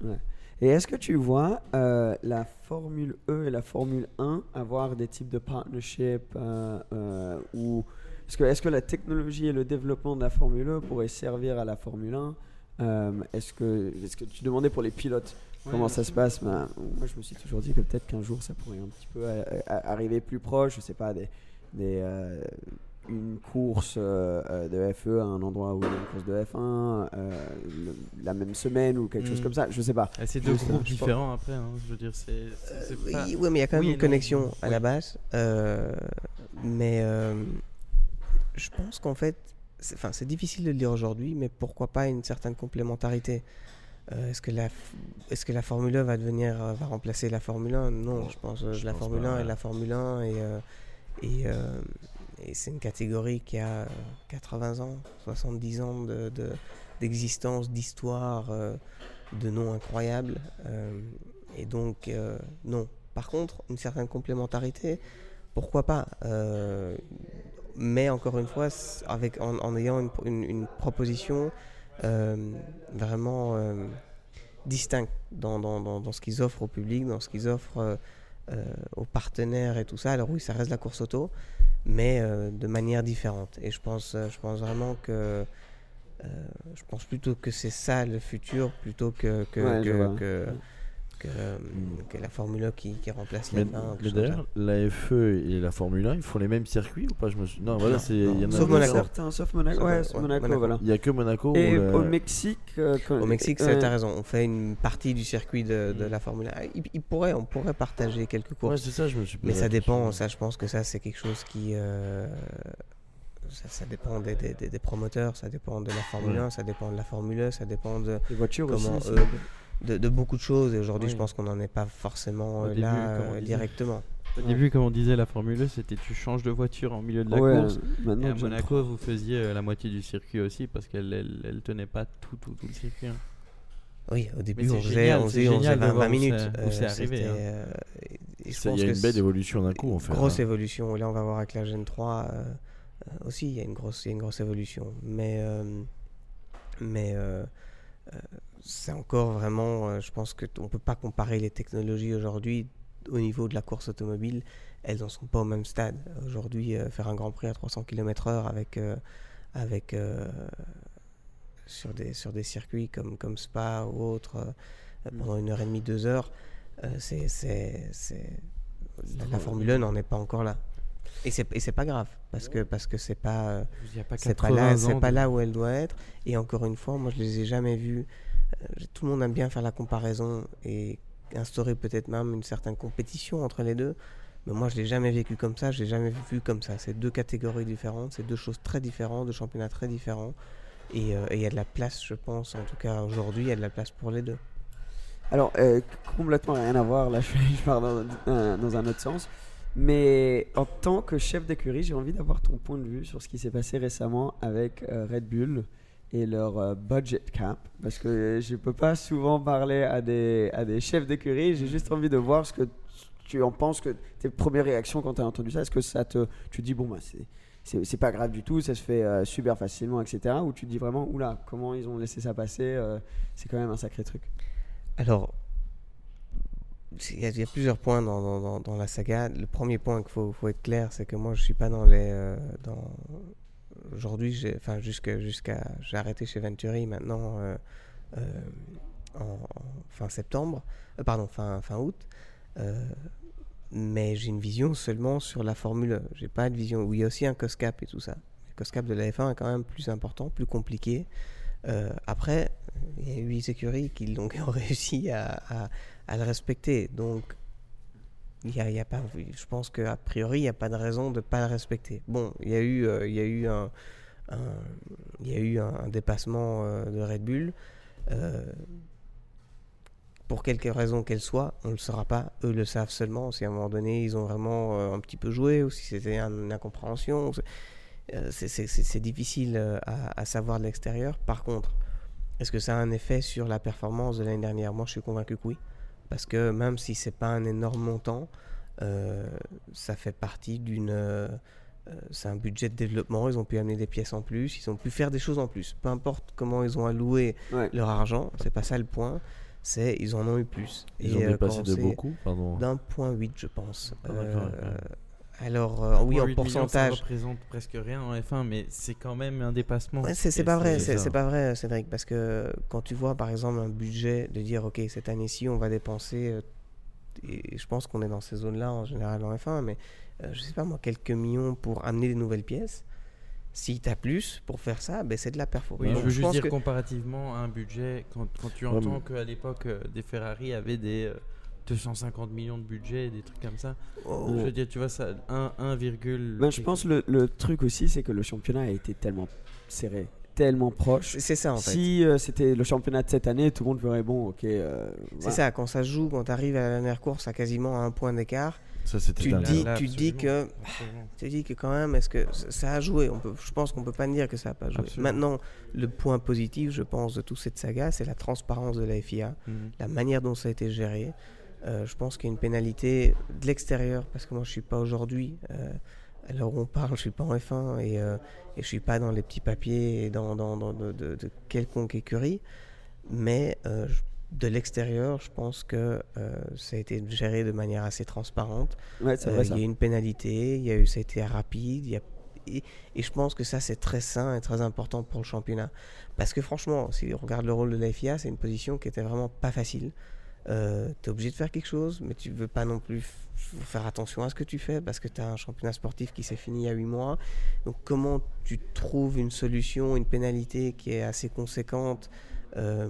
Et est-ce que tu vois euh, la Formule E et la Formule 1 avoir des types de partnership euh, euh, est-ce que, la technologie et le développement de la Formule E pourraient servir à la Formule 1 Euh, Est-ce que, est que tu demandais pour les pilotes comment ça se passe? Ben, Moi, je me suis toujours dit que peut-être qu'un jour, ça pourrait un petit peu euh, euh, arriver plus proche. Je sais pas, des, des, euh, une course euh, de FE à un endroit où il y a une course de F1 euh, le- la même semaine ou quelque chose Mm. comme ça. Je sais pas. Et c'est deux groupes pense- différents après. hein, Je veux dire, c'est. Oui, ouais, mais il y a quand même Oui une non. connexion à la base. Euh, mais euh, je pense qu'en fait, c'est enfin, c'est difficile de le dire aujourd'hui, mais pourquoi pas une certaine complémentarité Euh, Est-ce que, la, f- est-ce que la Formule 1 va, devenir, euh, va remplacer la Formule 1 Non, je pense que je la pense Formule pas, 1 ouais. est la Formule 1 et, euh, et, euh, et c'est une catégorie qui a euh, 80 ans, 70 ans de- de- d'existence, d'histoire, euh, de noms incroyables. euh, et donc, euh, non. Par contre, une certaine complémentarité, pourquoi pas Euh, Mais encore une fois, avec, en, en ayant une, une- une proposition euh, vraiment euh, distincte dans, dans- dans- dans ce qu'ils offrent au public, dans ce qu'ils offrent euh, aux partenaires et tout ça. Alors oui, ça reste la course auto, mais de manière différente. Et je pense, je pense vraiment que... je pense plutôt que c'est ça le futur plutôt que, que, Ouais, je que, vois. que, que, euh, que la Formule 1 qui, qui remplace Mais, mais d'ailleurs, la FE et la Formule 1, ils font les mêmes circuits ou pas? Je me suis... Non, voilà, c'est. il y en a Sauf Monaco. Certains, sauf Monaco. Sauf, Ouais, sauf ouais, Monaco, Monaco. voilà. Il y a que Monaco Et au Mexique. euh, quand- Au Mexique, tu as raison, on fait une partie du circuit de, de la Formule 1. Il, il pourrait, on pourrait partager quelques Ouais, courses. c'est ça, je me suis mais la ça dépend, ça, je pense que ça, c'est quelque chose qui. euh, ça, ça dépend des, des- des- des promoteurs, ça dépend de la Formule Ouais. 1, ça dépend de la Formule 1, ça dépend de, Les voitures comment aussi. eux- de, de beaucoup de choses. Et aujourd'hui, Oui. je pense qu'on n'en est pas forcément euh, début, là euh, directement. Au début, comme on disait, la Formule 1, c'était tu changes de voiture en milieu de la Ouais, course. maintenant, Et à Monaco, vous faisiez euh, la moitié du circuit aussi parce qu'elle elle, elle tenait pas tout, tout, tout le circuit. hein. Oui, au début, c'est on faisait, génial, on c'est faisait, on faisait génial de 20, voir 20 où minutes. c'est- où c'est arrivé, hein. euh, Il y a une belle évolution d'un coup, en fait. grosse hein. évolution. Et là, on va voir avec la Gen 3 euh, euh, aussi, il y a une grosse, il y a une grosse évolution. Mais, euh, mais euh, euh, c'est encore vraiment, euh, je pense qu'on ne peut pas comparer les technologies aujourd'hui au niveau de la course automobile. Elles n'en sont pas au même stade. Aujourd'hui, euh, faire un Grand Prix à 300 km/h avec, euh, avec, euh, sur, des, sur des circuits comme, comme Spa ou euh, euh, pendant une heure et demie, deux heures, c'est, c'est, c'est- la, la Formule 1 n'en est pas encore là. Et c'est, et c'est pas grave, parce que, parce que c'est pas, c'est pas 80 là, c'est ans pas de- là où elle doit être. Et encore une fois, moi je les ai jamais vus. Euh, tout le monde aime bien faire la comparaison et instaurer peut-être même une certaine compétition entre les deux. Mais moi je l'ai jamais vécu comme ça, je l'ai jamais vu comme ça. C'est deux catégories différentes, c'est deux choses très différentes, deux championnats très différents. Et euh, il y a de la place, je pense, en tout cas aujourd'hui, il y a de la place pour les deux. Alors, euh, complètement rien à voir, là je, je pars dans, un- autre sens. Mais en tant que chef d'écurie, j'ai envie d'avoir ton point de vue sur ce qui s'est passé récemment avec Red Bull et leur euh, budget cap. Parce que je peux pas souvent parler à des, à des chefs d'écurie, j'ai juste envie de voir ce que tu en penses, que tes premières réactions quand tu as entendu ça. Est-ce que ça te, tu dis, bon, bah, c'est. C'est pas grave du tout, ça se fait euh, super facilement, etc. Ou tu te dis vraiment, oula, comment ils ont laissé ça passer euh, C'est quand même un sacré truc. Alors, il y, a- plusieurs points dans, dans- la saga. Le premier point qu'il faut, faut être clair, c'est que moi, je suis pas dans les. dans... Aujourd'hui, enfin, jusqu'à, j'ai arrêté chez Venturi maintenant euh, euh, fin septembre, euh, pardon, fin, fin août. Mais j'ai une vision seulement sur la Formule 1. J'ai pas de vision. où il y a aussi un COSCAP et tout ça. Le COSCAP de la F1 est quand même plus important, plus compliqué. Après, il y a huit écuries qui ont réussi à, à- à le respecter. Donc, y y a pas, je pense qu'a priori, il n'y a pas de raison de ne pas le respecter. Bon, il y a eu, euh, y a eu, un, un- y a eu un, dépassement euh, de Red Bull. Euh, pour quelque raison qu'elle soit, on ne le saura pas. Eux le savent seulement. Si à un moment donné, ils ont vraiment euh, un petit peu joué, ou si c'était un- une incompréhension. c'est- difficile à, à savoir de l'extérieur. Par contre, est-ce que ça a un effet sur la performance de l'année dernière? Moi, je suis convaincu que oui. Parce que même si c'est pas un énorme montant, euh, ça fait partie d'une. euh, euh, c'est un budget de développement. Ils ont pu amener des pièces en plus. Ils ont pu faire des choses en plus. Peu importe comment ils ont alloué Ouais. leur argent, c'est pas ça le point. C'est ils en ont eu plus. Ils ont dépassé de beaucoup, pardon. D'un point 8, je pense. Ah, Euh. Alors, euh, oui, 1,8 en pourcentage. Ça représente presque rien en F1, mais c'est quand même un dépassement. Ouais, c'est pas vrai, c'est pas vrai, Cédric, parce que quand tu vois par exemple un budget de dire ok cette année-ci on va dépenser, euh, et je pense qu'on est dans ces zones-là en général en F1, mais euh, je sais pas moi quelques millions pour amener des nouvelles pièces. Si tu as plus pour faire ça, ben c'est de la performance. Oui, je veux juste pense dire que- comparativement à un budget, quand, quand tu Ouais, entends mais- qu'à l'époque, euh, des Ferrari avaient des euh, 250 millions de budget, des trucs comme ça. Oh, Je veux dire, tu vois, ça, 1, 1, Ben, je pense le, le truc aussi, c'est que le championnat a été tellement serré, tellement proche. c'est ça en fait. Si euh, c'était le championnat de cette année, tout le monde ferait bon, ok. euh, C'est ça, quand ça se joue, quand tu arrives à la dernière course à quasiment un point d'écart, Ça, c'était tu dingue. dis- Là, tu dis que- absolument. Tu dis que quand même, est-ce que ça- a joué? On peut, Je pense qu'on peut pas dire que ça a pas joué. Absolument. Maintenant, le point positif, je pense, de toute cette saga, c'est la transparence de la FIA, Mhm. la manière dont ça a été géré. Euh, je pense qu'il y a une pénalité de l'extérieur, parce que moi je suis pas aujourd'hui, euh, l'heure où on parle, je suis pas en F1 et, euh, et je suis pas dans les petits papiers et dans, dans, dans de, de- de quelconque écurie. Mais euh, je- de l'extérieur, je pense que euh, ça a été géré de manière assez transparente. Ouais, c'est Euh, vrai il y a eu une pénalité, il y a eu, ça a été rapide, il y a- et, et je pense que ça c'est très sain et très important pour le championnat. Parce que franchement, si on regarde le rôle de la FIA, c'est une position qui était vraiment pas facile. Tu es obligé de faire quelque chose, mais tu veux pas non plus faire attention à ce que tu fais parce que tu as un championnat sportif qui s'est fini il y a 8 mois. Donc comment tu trouves une solution, une pénalité qui est assez conséquente, euh,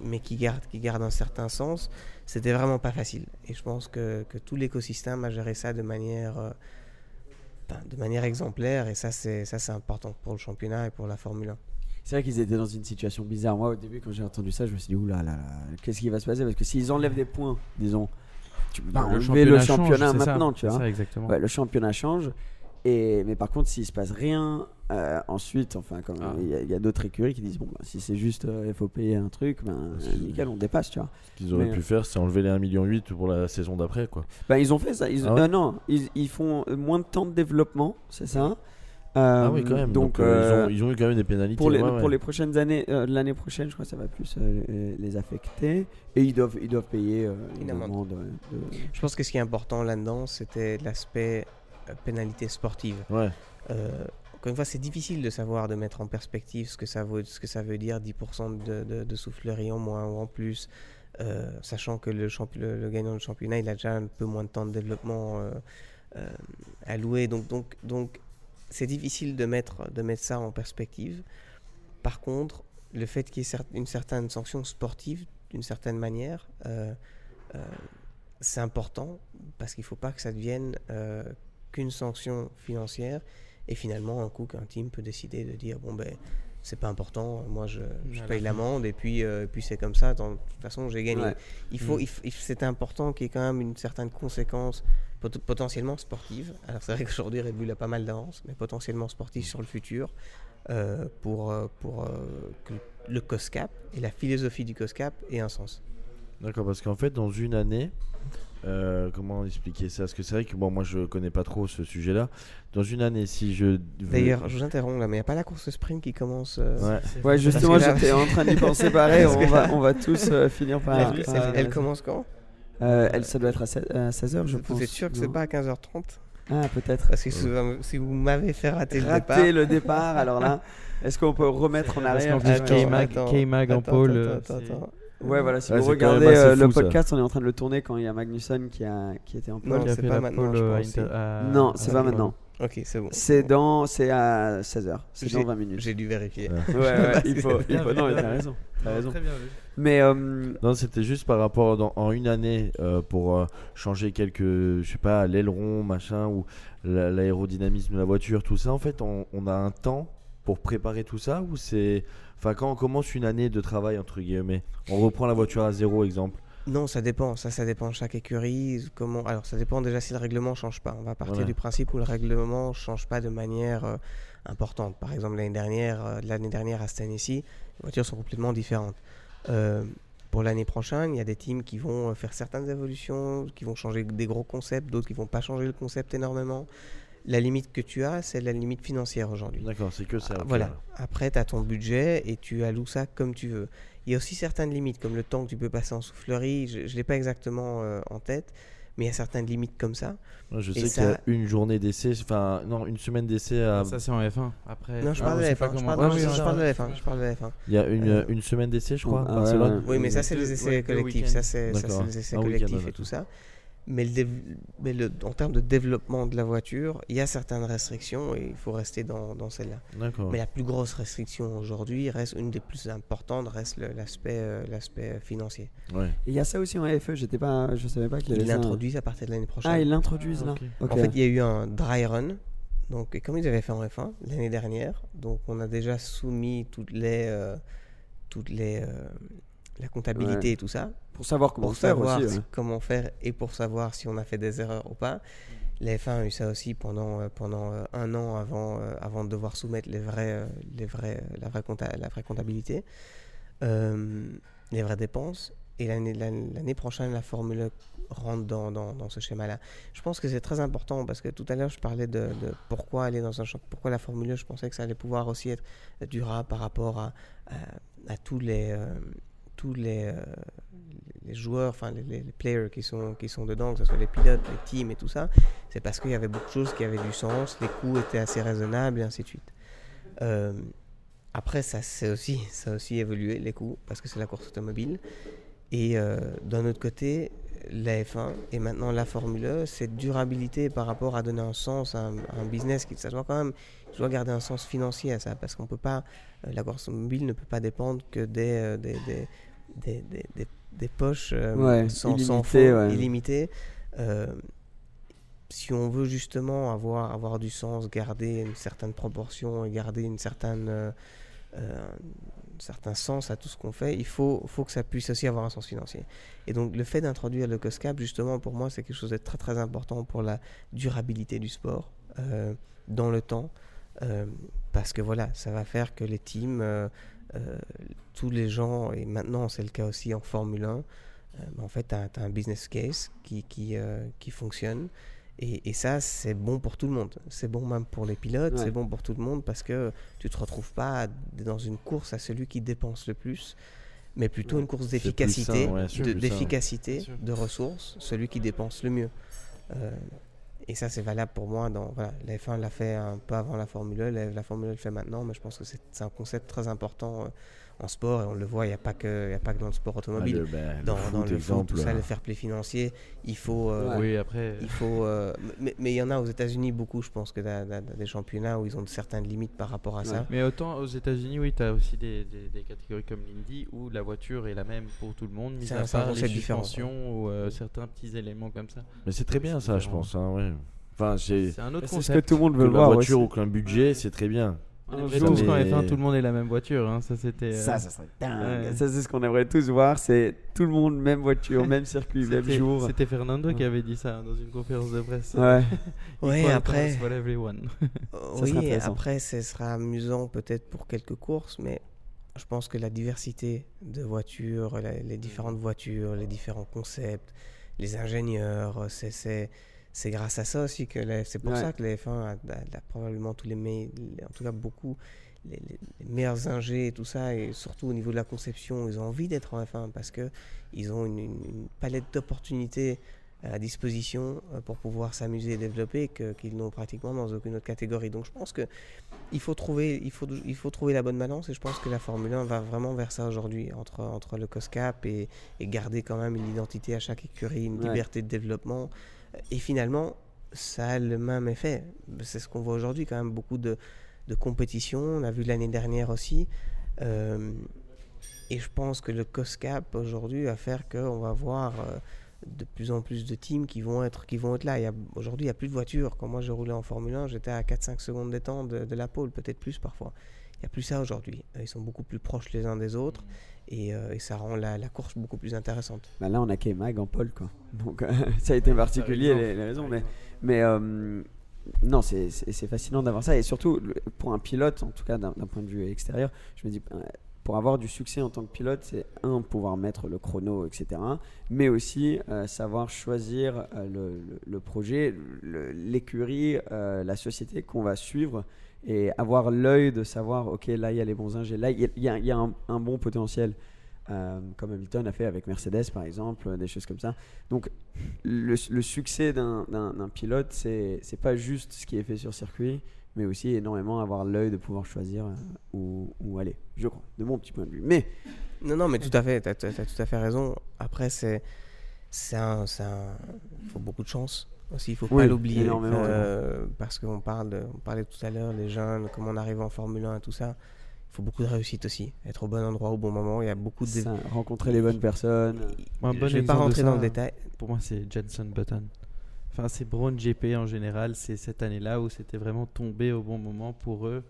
mais qui garde, qui garde un certain sens, c'était vraiment pas facile. Et je pense que, que tout l'écosystème a géré ça de manière, euh, de manière exemplaire, et ça c'est important pour le championnat et pour la Formule 1. C'est vrai qu'ils étaient dans une situation bizarre. Moi, au début, quand j'ai entendu ça, je me suis dit, oulala, là là, qu'est-ce qui va se passer? Parce que s'ils enlèvent des points, disons, tu peux pas enlever le championnat change, c'est ça, maintenant, tu c'est vois. ça, exactement. Ouais, le championnat change. Et, mais par contre, s'il se passe rien, euh, ensuite, enfin, Ah. il y a- d'autres écuries qui disent bon, bah, si c'est juste euh, il faut payer un truc, ben C'est- nickel, on dépasse, tu vois. Ce qu'ils auraient Mais, pu euh, faire, c'est enlever les 1,8 million pour la saison d'après, quoi. Ben, ils ont fait ça. Ils, Ah ouais? euh, non, ils, ils font euh, moins de temps de développement, c'est ça. Ah Euh, oui, quand même. Donc, Donc, euh, euh, ils, ont, ils ont eu quand même des pénalités. pour les, ouais, ouais. pour les prochaines années, euh, l'année prochaine, je crois que ça va plus euh, les- affecter. Et ils doivent, ils doivent payer euh, Une amende. de- Je pense que ce qui est important là-dedans, c'était l'aspect pénalité sportive. Ouais. Euh, encore une fois, c'est difficile de savoir, de mettre en perspective ce que ça veut, ce que ça veut dire 10% de, de, de soufflerie en moins ou en plus. euh, sachant que le, le, le gagnant du championnat, il a déjà un peu moins de temps de développement euh, euh, alloué. Donc, donc, donc c'est difficile de mettre, de mettre ça en perspective. Par contre, le fait qu'il y ait une certaine sanction sportive, d'une certaine manière, euh, euh, c'est important parce qu'il ne faut pas que ça devienne euh, qu'une sanction financière et finalement un coup qu'un team peut décider de dire bon ben c'est pas important, moi je, paye l'amende et puis, euh, puis c'est comme ça, de toute façon j'ai gagné. Ouais. Il faut, Mm. il c'est important qu'il y ait quand même une certaine conséquence pot- potentiellement sportive. Alors c'est vrai qu'aujourd'hui Red Bull a pas mal d'avance, mais potentiellement sportive sur le futur euh, pour, euh, pour euh, que le COSCAP et la philosophie du COSCAP aient un sens. D'accord, parce qu'en fait, dans une année, euh, comment expliquer ça? Parce que c'est vrai que bon, moi je connais pas trop ce sujet-là. Dans une année, si je. veux- D'ailleurs, je vous interromps là, mais il n'y a pas la course sprint qui commence. euh, Ouais. Ouais, justement, j'étais en train d'y penser pareil. On, va, on va tous euh, finir par. elle, elle- elle commence quand? Euh, elle, ça doit être à 16h, je pense. Vous êtes sûr que c'est pas à 15h30 Ah, peut-être. Parce que si vous- si vous m'avez fait rater le départ. Rater le départ, alors là, est-ce qu'on peut remettre en arrière Attends, K-Mag en attends, pôle. attends, euh, attends, c'est- attends. Ouais, voilà, si Ouais, vous regardez euh, le fou, ça. podcast, on est en train de le tourner quand il y a Magnussen qui, a, qui était en pôle. Non, c'est pas la maintenant, pole, je pense, Inter- c'est- à- non, c'est pas maintenant. Ok, c'est bon. C'est dans, c'est à 16h. C'est dans J'ai- 20 minutes. J'ai dû vérifier. Ouais. Ouais, ouais, il faut, il faut- non, t'as raison. T'as raison. Très bien vu. Mais euh, Non, c'était juste par rapport dans- en une année euh, pour euh, changer quelques, je sais pas, l'aileron, machin, ou la- l'aérodynamisme de la voiture, tout ça. En fait, on, on a un temps pour préparer tout ça, ou c'est, enfin, quand on commence une année de travail entre guillemets, on reprend la voiture à zéro, exemple. Non, ça dépend. Ça, ça dépend de chaque écurie. Comment... Alors, ça dépend déjà si le règlement change pas. On va partir du principe où le règlement change pas de manière euh, importante. Par exemple, l'année dernière, euh, l'année dernière à les voitures sont complètement différentes. Euh, pour l'année prochaine, il y a des teams qui vont euh, faire certaines évolutions, qui vont changer des gros concepts, d'autres qui vont pas changer le concept énormément. La limite que tu as, c'est la limite financière aujourd'hui. D'accord, c'est que ça. Ah. Voilà. Après, tu as ton budget et tu alloues ça comme tu veux. Il y a aussi certaines limites, comme le temps que tu peux passer en soufflerie. Je ne l'ai pas exactement euh, en tête, mais il y a certaines limites comme ça. Ouais, Je Et sais qu'il y a une journée d'essai, enfin, non, une semaine d'essai à. Ça, c'est en F1. Après, Non, je Ah, parle de F1. Je Ouais, je parle de oui. la F1. Je parle de la F1. Il y a une, Euh, une semaine d'essai, je crois, ah ouais, Barcelone. ouais. Oui, mais ça, c'est les essais collectifs. Ça, c'est les essais collectifs et tout ça. Mais, le dév- mais le- en termes de développement de la voiture, il y a certaines restrictions et il faut rester dans, dans celle-là. Mais la plus grosse restriction aujourd'hui reste une des plus importantes, reste l'aspect euh, l'aspect financier. Ouais. il y a ça aussi en FE. J'étais pas, je savais pas qu'il y avait Ils l'introduisent à partir de l'année prochaine. Ah, ils l'introduisent là. Ok. En fait, il y a eu un dry run. Donc, comme ils avaient fait en F1 l'année dernière, donc on a déjà soumis toutes les, euh, toutes les, euh, la comptabilité Ouais. et tout ça pour savoir comment pour faire savoir aussi. ouais. comment faire et pour savoir si on a fait des erreurs ou pas. La F1 a eu ça aussi pendant, euh, pendant euh, un an avant, euh, avant de devoir soumettre les vrais, les vrais, la, vraie compta- la vraie comptabilité, euh, les vraies dépenses. Et l'année prochaine, la Formule 1 rentre dans, dans, dans ce schéma-là. Je pense que c'est très important parce que tout à l'heure, je parlais de, de pourquoi aller dans un champ- pourquoi la Formule 1, je pensais que ça allait pouvoir aussi être durable par rapport à, à, à tous les, euh, tous les, euh, les joueurs, enfin les, players qui sont, qui sont dedans, que ce soit les pilotes, les teams et tout ça, c'est parce qu'il y avait beaucoup de choses qui avaient du sens, les coûts étaient assez raisonnables et ainsi de suite. Euh, après, ça c'est aussi, ça a aussi évolué, les coûts, parce que c'est la course automobile. Et euh, d'un autre côté, la F1 et maintenant la Formule 1, cette durabilité par rapport à donner un sens à un, business, qui, ça doit quand même je garder un sens financier à ça, parce qu'on peut pas, la course automobile ne peut pas dépendre que des, des, des- des- des poches euh, Ouais, sans, sans illimitées, fond, ouais. illimitées. Euh, si on veut justement avoir, avoir du sens, garder une certaine proportion et garder une certaine, euh, un certain sens à tout ce qu'on fait, il faut, faut que ça puisse aussi avoir un sens financier. Et donc le fait d'introduire le COSCAP, justement, pour moi, c'est quelque chose de très très important pour la durabilité du sport dans le temps. Parce que voilà, ça va faire que les teams, euh, tous les gens, et maintenant c'est le cas aussi en Formule 1, euh, en fait, tu as, un business case qui, qui, euh, qui fonctionne. Et, et ça, c'est bon pour tout le monde. C'est bon même pour les pilotes, Ouais. c'est bon pour tout le monde parce que tu te retrouves pas dans une course à celui qui dépense le plus, mais plutôt Ouais. une course d'efficacité, ouais, de- d'efficacité, de ressources, celui qui dépense le mieux. Euh, et ça, c'est valable pour moi. Dans, voilà, la F1 l'a fait un peu avant la Formule 1, la, la Formule 1 le fait maintenant, mais je pense que c'est c'est un concept très important euh, en sport, et on le voit, il n'y a, pas que- il y a pas que dans le sport automobile. Ah, le- le dans, foot, dans le foot, tout ça, le fair play financier, il faut. euh, Oui, après. il faut euh, mais il y en a aux États-Unis beaucoup, je pense, que des championnats où ils ont de certaines limites par rapport à ça. Mais autant aux États-Unis, oui, tu as aussi des, des- des catégories comme l'Indy où la voiture est la même pour tout le monde, mis C'est à un- part les concept suspensions ou euh, certains petits éléments comme ça. Mais c'est très bien ça, je pense. hein, ouais. Enfin, c'est un autre C'est ce que concept. tout le monde veut la voir voiture aussi. ou qu'un budget, c'est très bien. On Un aimerait jour, tous qu'en mais- F1, tout le monde ait la même voiture. hein, Ça, c'était. euh, Ça, ça serait dingue. Ouais. Ça, c'est ce qu'on aimerait tous voir. C'est tout le monde, même voiture, même circuit, même jour. C'était Fernando qui avait dit ça dans une conférence de presse. Ouais. Ouais, Equal après. everyone. Ça oui, après, ce sera amusant peut-être pour quelques courses, mais je pense que la diversité de voitures, la- les différentes voitures, les différents concepts, les ingénieurs, c'est- c'est grâce à ça aussi que la- c'est pour Ouais. ça que la F1 a, a- a probablement tous les meilleurs, en tout cas beaucoup les, les- les meilleurs ingés et tout ça, et surtout au niveau de la conception, ils ont envie d'être en F1 parce que ils ont une, une- une palette d'opportunités à disposition euh, pour pouvoir s'amuser et développer que- qu'ils n'ont pratiquement dans aucune autre catégorie. Donc je pense que il faut trouver, il faut, il faut trouver la bonne balance et je pense que la Formule 1 va vraiment vers ça aujourd'hui, entre, entre le COSCAP et, et garder quand même une identité à chaque écurie, une Ouais. liberté de développement. Et finalement, ça a le même effet. C'est ce qu'on voit aujourd'hui quand même, beaucoup de, compétitions. On a vu l'année dernière aussi. Euh, et je pense que le COSCAP aujourd'hui va faire qu'on va voir euh, de plus en plus de teams qui vont être, là. Aujourd'hui, il n'y a plus de voitures. Quand moi je roulais en Formule 1, j'étais à 4-5 secondes des temps de, de la pole, peut-être plus parfois. Il n'y a plus ça aujourd'hui. Euh, Ils sont beaucoup plus proches les uns des autres et, euh, et ça rend la, la course beaucoup plus intéressante. Bah là, on a K-Mag en pole, quoi. Donc, euh, ça a été particulier, les, les raisons. Mais, mais euh, non, c'est- fascinant d'avoir ça. Et surtout, pour un pilote, en tout cas d'un point de vue extérieur, je me dis, pour avoir du succès en tant que pilote, c'est un, pouvoir mettre le chrono, etc. Mais aussi euh, savoir choisir euh, le, projet, l'écurie, euh, la société qu'on va suivre et avoir l'œil de savoir, ok, là, il y a les bons ingés, là, il y a, un, bon potentiel. comme Hamilton a fait avec Mercedes par exemple, des choses comme ça. Donc le, le succès d'un pilote, c'est pas juste ce qui est fait sur circuit, mais aussi énormément avoir l'œil de pouvoir choisir euh, où, où aller, je crois, de mon petit point de vue. Mais Non, non, mais tout à fait, tu as, tout à fait raison. Après, c'est. c'est un, c'est un- Il faut beaucoup de chance aussi, il faut Oui, pas l'oublier. énormément, euh, parce qu'on parle de, on parlait tout à l'heure des jeunes, comment on arrive en Formule 1 et tout ça. Il faut beaucoup de réussite aussi, être au bon endroit au bon moment. Il y a beaucoup de. ça, rencontrer les bonnes personnes. Bon je vais pas rentrer ça, dans le détail. Pour moi, c'est Jenson Button. Enfin, c'est Brown GP en général. C'est cette année-là où c'était vraiment tombé au bon moment pour eux.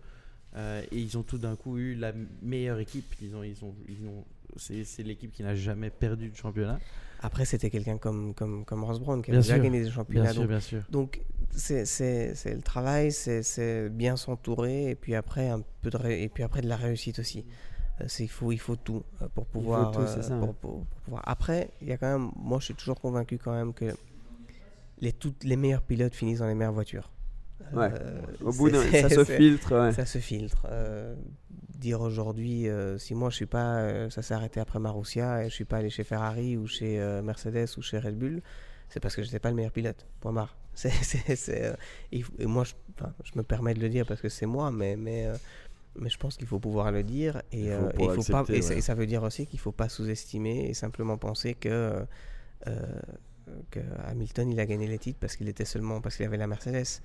Euh, et ils ont tout d'un coup eu la meilleure équipe. Ils ont, ils ont, ils ont, c'est, l'équipe qui n'a jamais perdu de championnat. Après, c'était quelqu'un comme, comme, comme Ross Brown qui avait déjà gagné des Bien championnats. bien sûr. Donc, c'est c'est- c'est le travail, c'est- c'est bien s'entourer, et puis après un peu de et puis après de la réussite aussi. Euh, c'est- il faut il faut tout pour pouvoir. tout, c'est euh, ça, pour- ouais. pour- pour pouvoir. Après, il y a quand même, moi je suis toujours convaincu quand même que les toutes les meilleurs pilotes finissent dans les meilleures voitures. Ouais. Euh, Au bout d'un, ça se filtre. ouais. ça se filtre. Euh, dire aujourd'hui, euh, si moi je suis pas, euh, ça s'est arrêté après Marussia et je suis pas allé chez Ferrari ou chez Mercedes ou chez Red Bull, c'est parce que je n'étais pas le meilleur pilote. Point barre. C'est, c'est- c'est, et, moi, je, me permets de le dire parce que c'est moi, mais, mais, mais je pense qu'il faut pouvoir le dire et Il faut et il faut pas, et, ça- et ça veut dire aussi qu'il faut pas sous-estimer et simplement penser que que Hamilton il a gagné les titres parce qu'il était seulement parce qu'il avait la Mercedes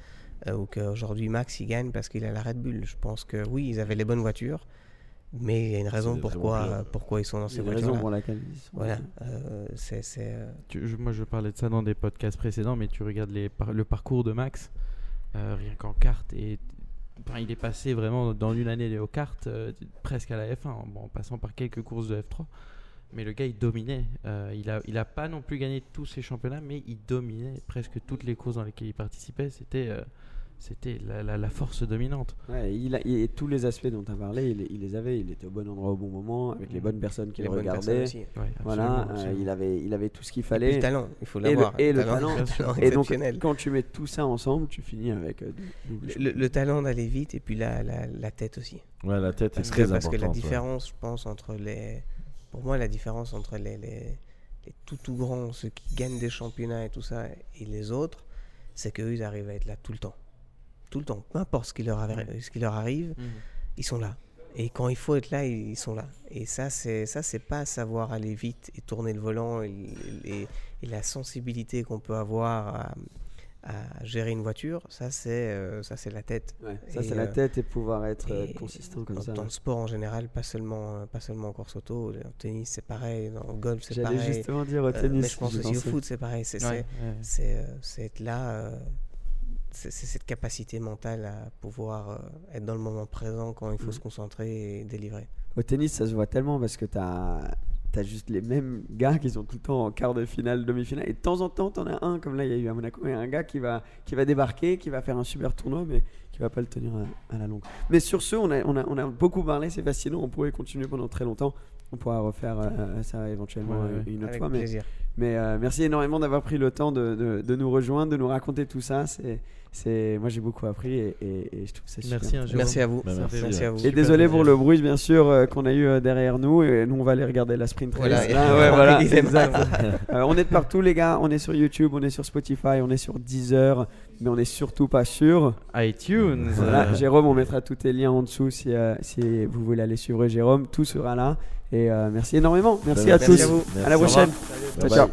euh, ou qu'aujourd'hui Max il gagne parce qu'il a la Red Bull. Je pense que oui, ils avaient les bonnes voitures, mais il y a une raison pourquoi, pilotes. pourquoi ils sont dans Il y ces voitures. raisons pour laquelle ils sont- Voilà, euh, c'est c'est, euh, Tu- je- moi, je parlais de ça dans des podcasts précédents, mais tu regardes les par- le parcours de Max, euh, rien qu'en kart, et enfin, il est passé vraiment dans une année au kart, euh, presque à la F1, en, bon, en passant par quelques courses de F3. Mais le gars, il dominait. Euh, il a, il a pas non plus gagné tous ses championnats, mais il dominait presque toutes les courses dans lesquelles il participait. C'était, euh, c'était la, la- la force dominante. Ouais, il a, et tous les aspects dont tu as parlé, il, il les avait. Il était au bon endroit au bon moment, avec les bonnes personnes qui les le regardaient. aussi. Ouais, Voilà, absolument, euh, il, avait, il avait tout ce qu'il Et fallait. le talent, il faut Et le- l'avoir. et le talent. Et donc, quand tu mets tout ça ensemble, tu finis avec euh, Le, le talent d'aller vite et puis la, la, la tête aussi. Ouais, la tête est Parce, que, très parce que importante. la ouais. différence, je pense, entre les. Pour moi, la différence entre les, les, les tout tout grands, ceux qui gagnent des championnats et tout ça, et les autres, c'est qu'eux, ils arrivent à être là tout le temps. Tout le temps. Peu importe ce qui leur, arri- ce qui leur arrive, Mhm. ils sont là. Et quand il faut être là, ils sont là. Et ça, c'est ça, c'est pas savoir aller vite et tourner le volant et, et- et la sensibilité qu'on peut avoir à, à gérer une voiture. Ça, c'est euh, ça, c'est la tête. Ouais, ça, c'est la euh, tête et pouvoir être euh, et consistant comme dans, ça. dans le sport en général, pas seulement, euh, pas seulement en course auto. En tennis, c'est pareil. Le golf, c'est J'allais pareil. justement dire au Euh, tennis. mais je pense aussi au foot, c'est pareil. C'est Ouais, euh, être là. euh, c'est cette capacité mentale à pouvoir euh, être dans le moment présent quand il faut Mhm. se concentrer et délivrer. Au tennis, ça se voit tellement parce que tu as, juste les mêmes gars qui sont tout le temps en quart de finale, demi-finale. Et de temps en temps, tu en as un, comme là, il y a eu à Monaco, a un gars qui va, qui va débarquer, qui va faire un super tournoi, mais qui va pas le tenir à, à la longue. Mais sur ce, on a, on a, on a beaucoup parlé, c'est fascinant. On pourrait continuer pendant très longtemps. On pourra refaire euh, ça éventuellement Ouais, ouais. une autre Avec fois. Mais, plaisir. mais euh, merci énormément d'avoir pris le temps de, de, de nous rejoindre, de nous raconter tout ça. C'est, c'est, moi, j'ai beaucoup appris et, et- et je trouve ça super. Merci, hein, Jérôme. Merci à vous. Bah, merci. à vous. Et désolé pour le bruit, bien sûr, euh, qu'on a eu euh, derrière nous. Et nous, on va aller regarder la sprint race. Voilà. Là, ouais, voilà, Ils aiment exact. pas. Euh, on est de partout, les gars. On est sur YouTube, on est sur Spotify, on est sur Deezer, mais on est surtout pas sur. iTunes. Voilà, Jérôme, on mettra tous tes liens en dessous si, euh, si vous voulez aller suivre Jérôme. Tout sera là. Et euh, merci énormément. Merci Bah, à tous. à vous. À la prochaine. Ciao.